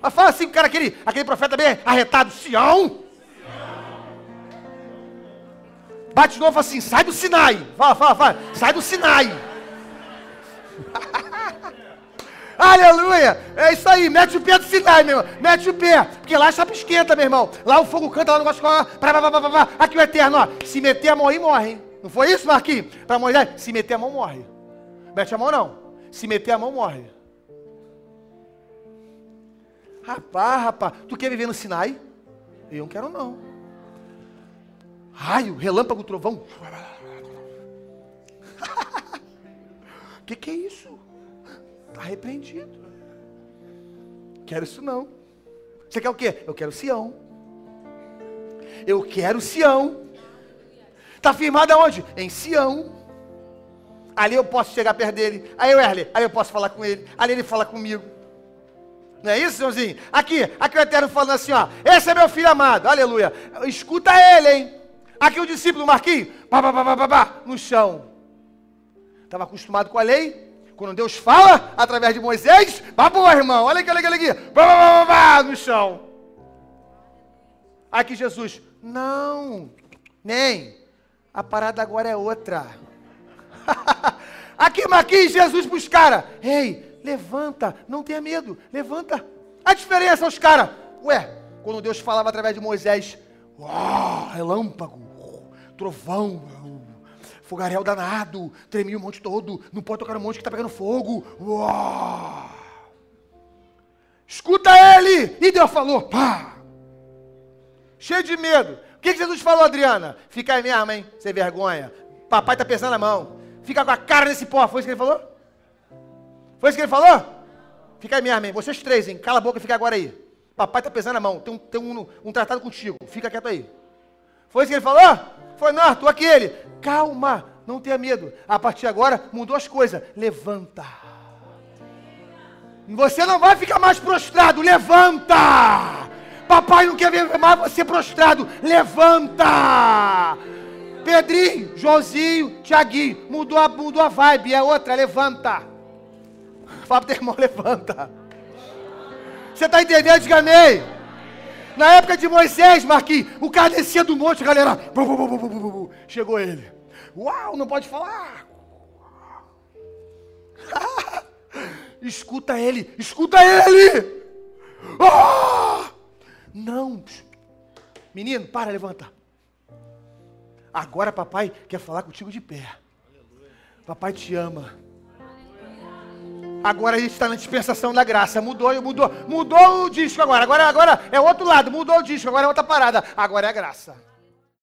Mas fala assim, cara, aquele, aquele profeta bem arretado, Sião. Bate de novo assim, sai do Sinai. Fala, fala, fala. Sai do Sinai. Aleluia! É isso aí, mete o pé do Sinai, meu irmão. Mete o pé. Porque lá a chapa esquenta, meu irmão. Lá o fogo canta, lá o negócio. Pá. Aqui o eterno, ó. Se meter a mão aí, morre, hein? Não foi isso, Marquinhos? Para Moisés, se meter a mão, morre. Mete a mão, não. Se meter a mão, morre. Rapaz, rapaz, tu quer viver no Sinai? Eu não quero, não. Raio, relâmpago, trovão. O que, que é isso? Está repreendido. Quero isso não. Você quer o quê? Eu quero Sião. Eu quero Sião. Está firmado aonde? Em Sião. Ali eu posso chegar perto dele. Aí eu, Erle, aí eu posso falar com ele. Ali ele fala comigo. Não é isso, senhorzinho? Aqui, aqui o Eterno falando assim, ó. Esse é meu filho amado, aleluia. Escuta ele, hein? Aqui o discípulo Marquinhos, pá, pá, pá, pá, pá, pá, no chão. Estava acostumado com a lei. Quando Deus fala, através de Moisés, babou, irmão. Olha aqui, olha aqui, olha aqui. Pá, pá, pá, pá, pá, no chão. Aqui Jesus, não, nem. A parada agora é outra. aqui Marquinhos, Jesus para os caras. Ei, levanta, não tenha medo, levanta. A diferença os caras. Ué, quando Deus falava através de Moisés, uau, relâmpago, trovão, fogaréu danado, tremia o monte todo, não pode tocar no monte que está pegando fogo. Uau. Escuta ele! E Deus falou, pá! Cheio de medo. O que, que Jesus falou, Adriana? Fica aí mesmo, hein? Sem vergonha. Papai tá pesando a mão. Fica com a cara nesse pó. Foi isso que ele falou? Foi isso que ele falou? Fica aí mesmo, hein? Vocês três, hein? Cala a boca e fica agora aí. Papai tá pesando a mão. Tem um, tem um, um tratado contigo. Fica quieto aí. Foi isso que ele falou? Foi, não, Arthur, aqui ele. Calma, não tenha medo. A partir de agora, mudou as coisas. Levanta. Você não vai ficar mais prostrado. Levanta. Papai não quer ver mais você prostrado. Levanta. Pedrinho, Joãozinho, Tiaguinho. Mudou a, mudou a vibe. É outra. Levanta. Fala pro teu irmão, levanta. Você está entendendo? Diga amém. Na época de Moisés, Marquinhos, o cara descia do monte, galera. Chegou ele. Uau, não pode falar. escuta ele, escuta ele. Ah! Não. Menino, para, levanta. Agora papai quer falar contigo de pé. Papai te ama. Agora a gente está na dispensação da graça. Mudou, mudou, mudou o disco agora. Agora, agora é outro lado. Mudou o disco. Agora é outra parada. Agora é a graça.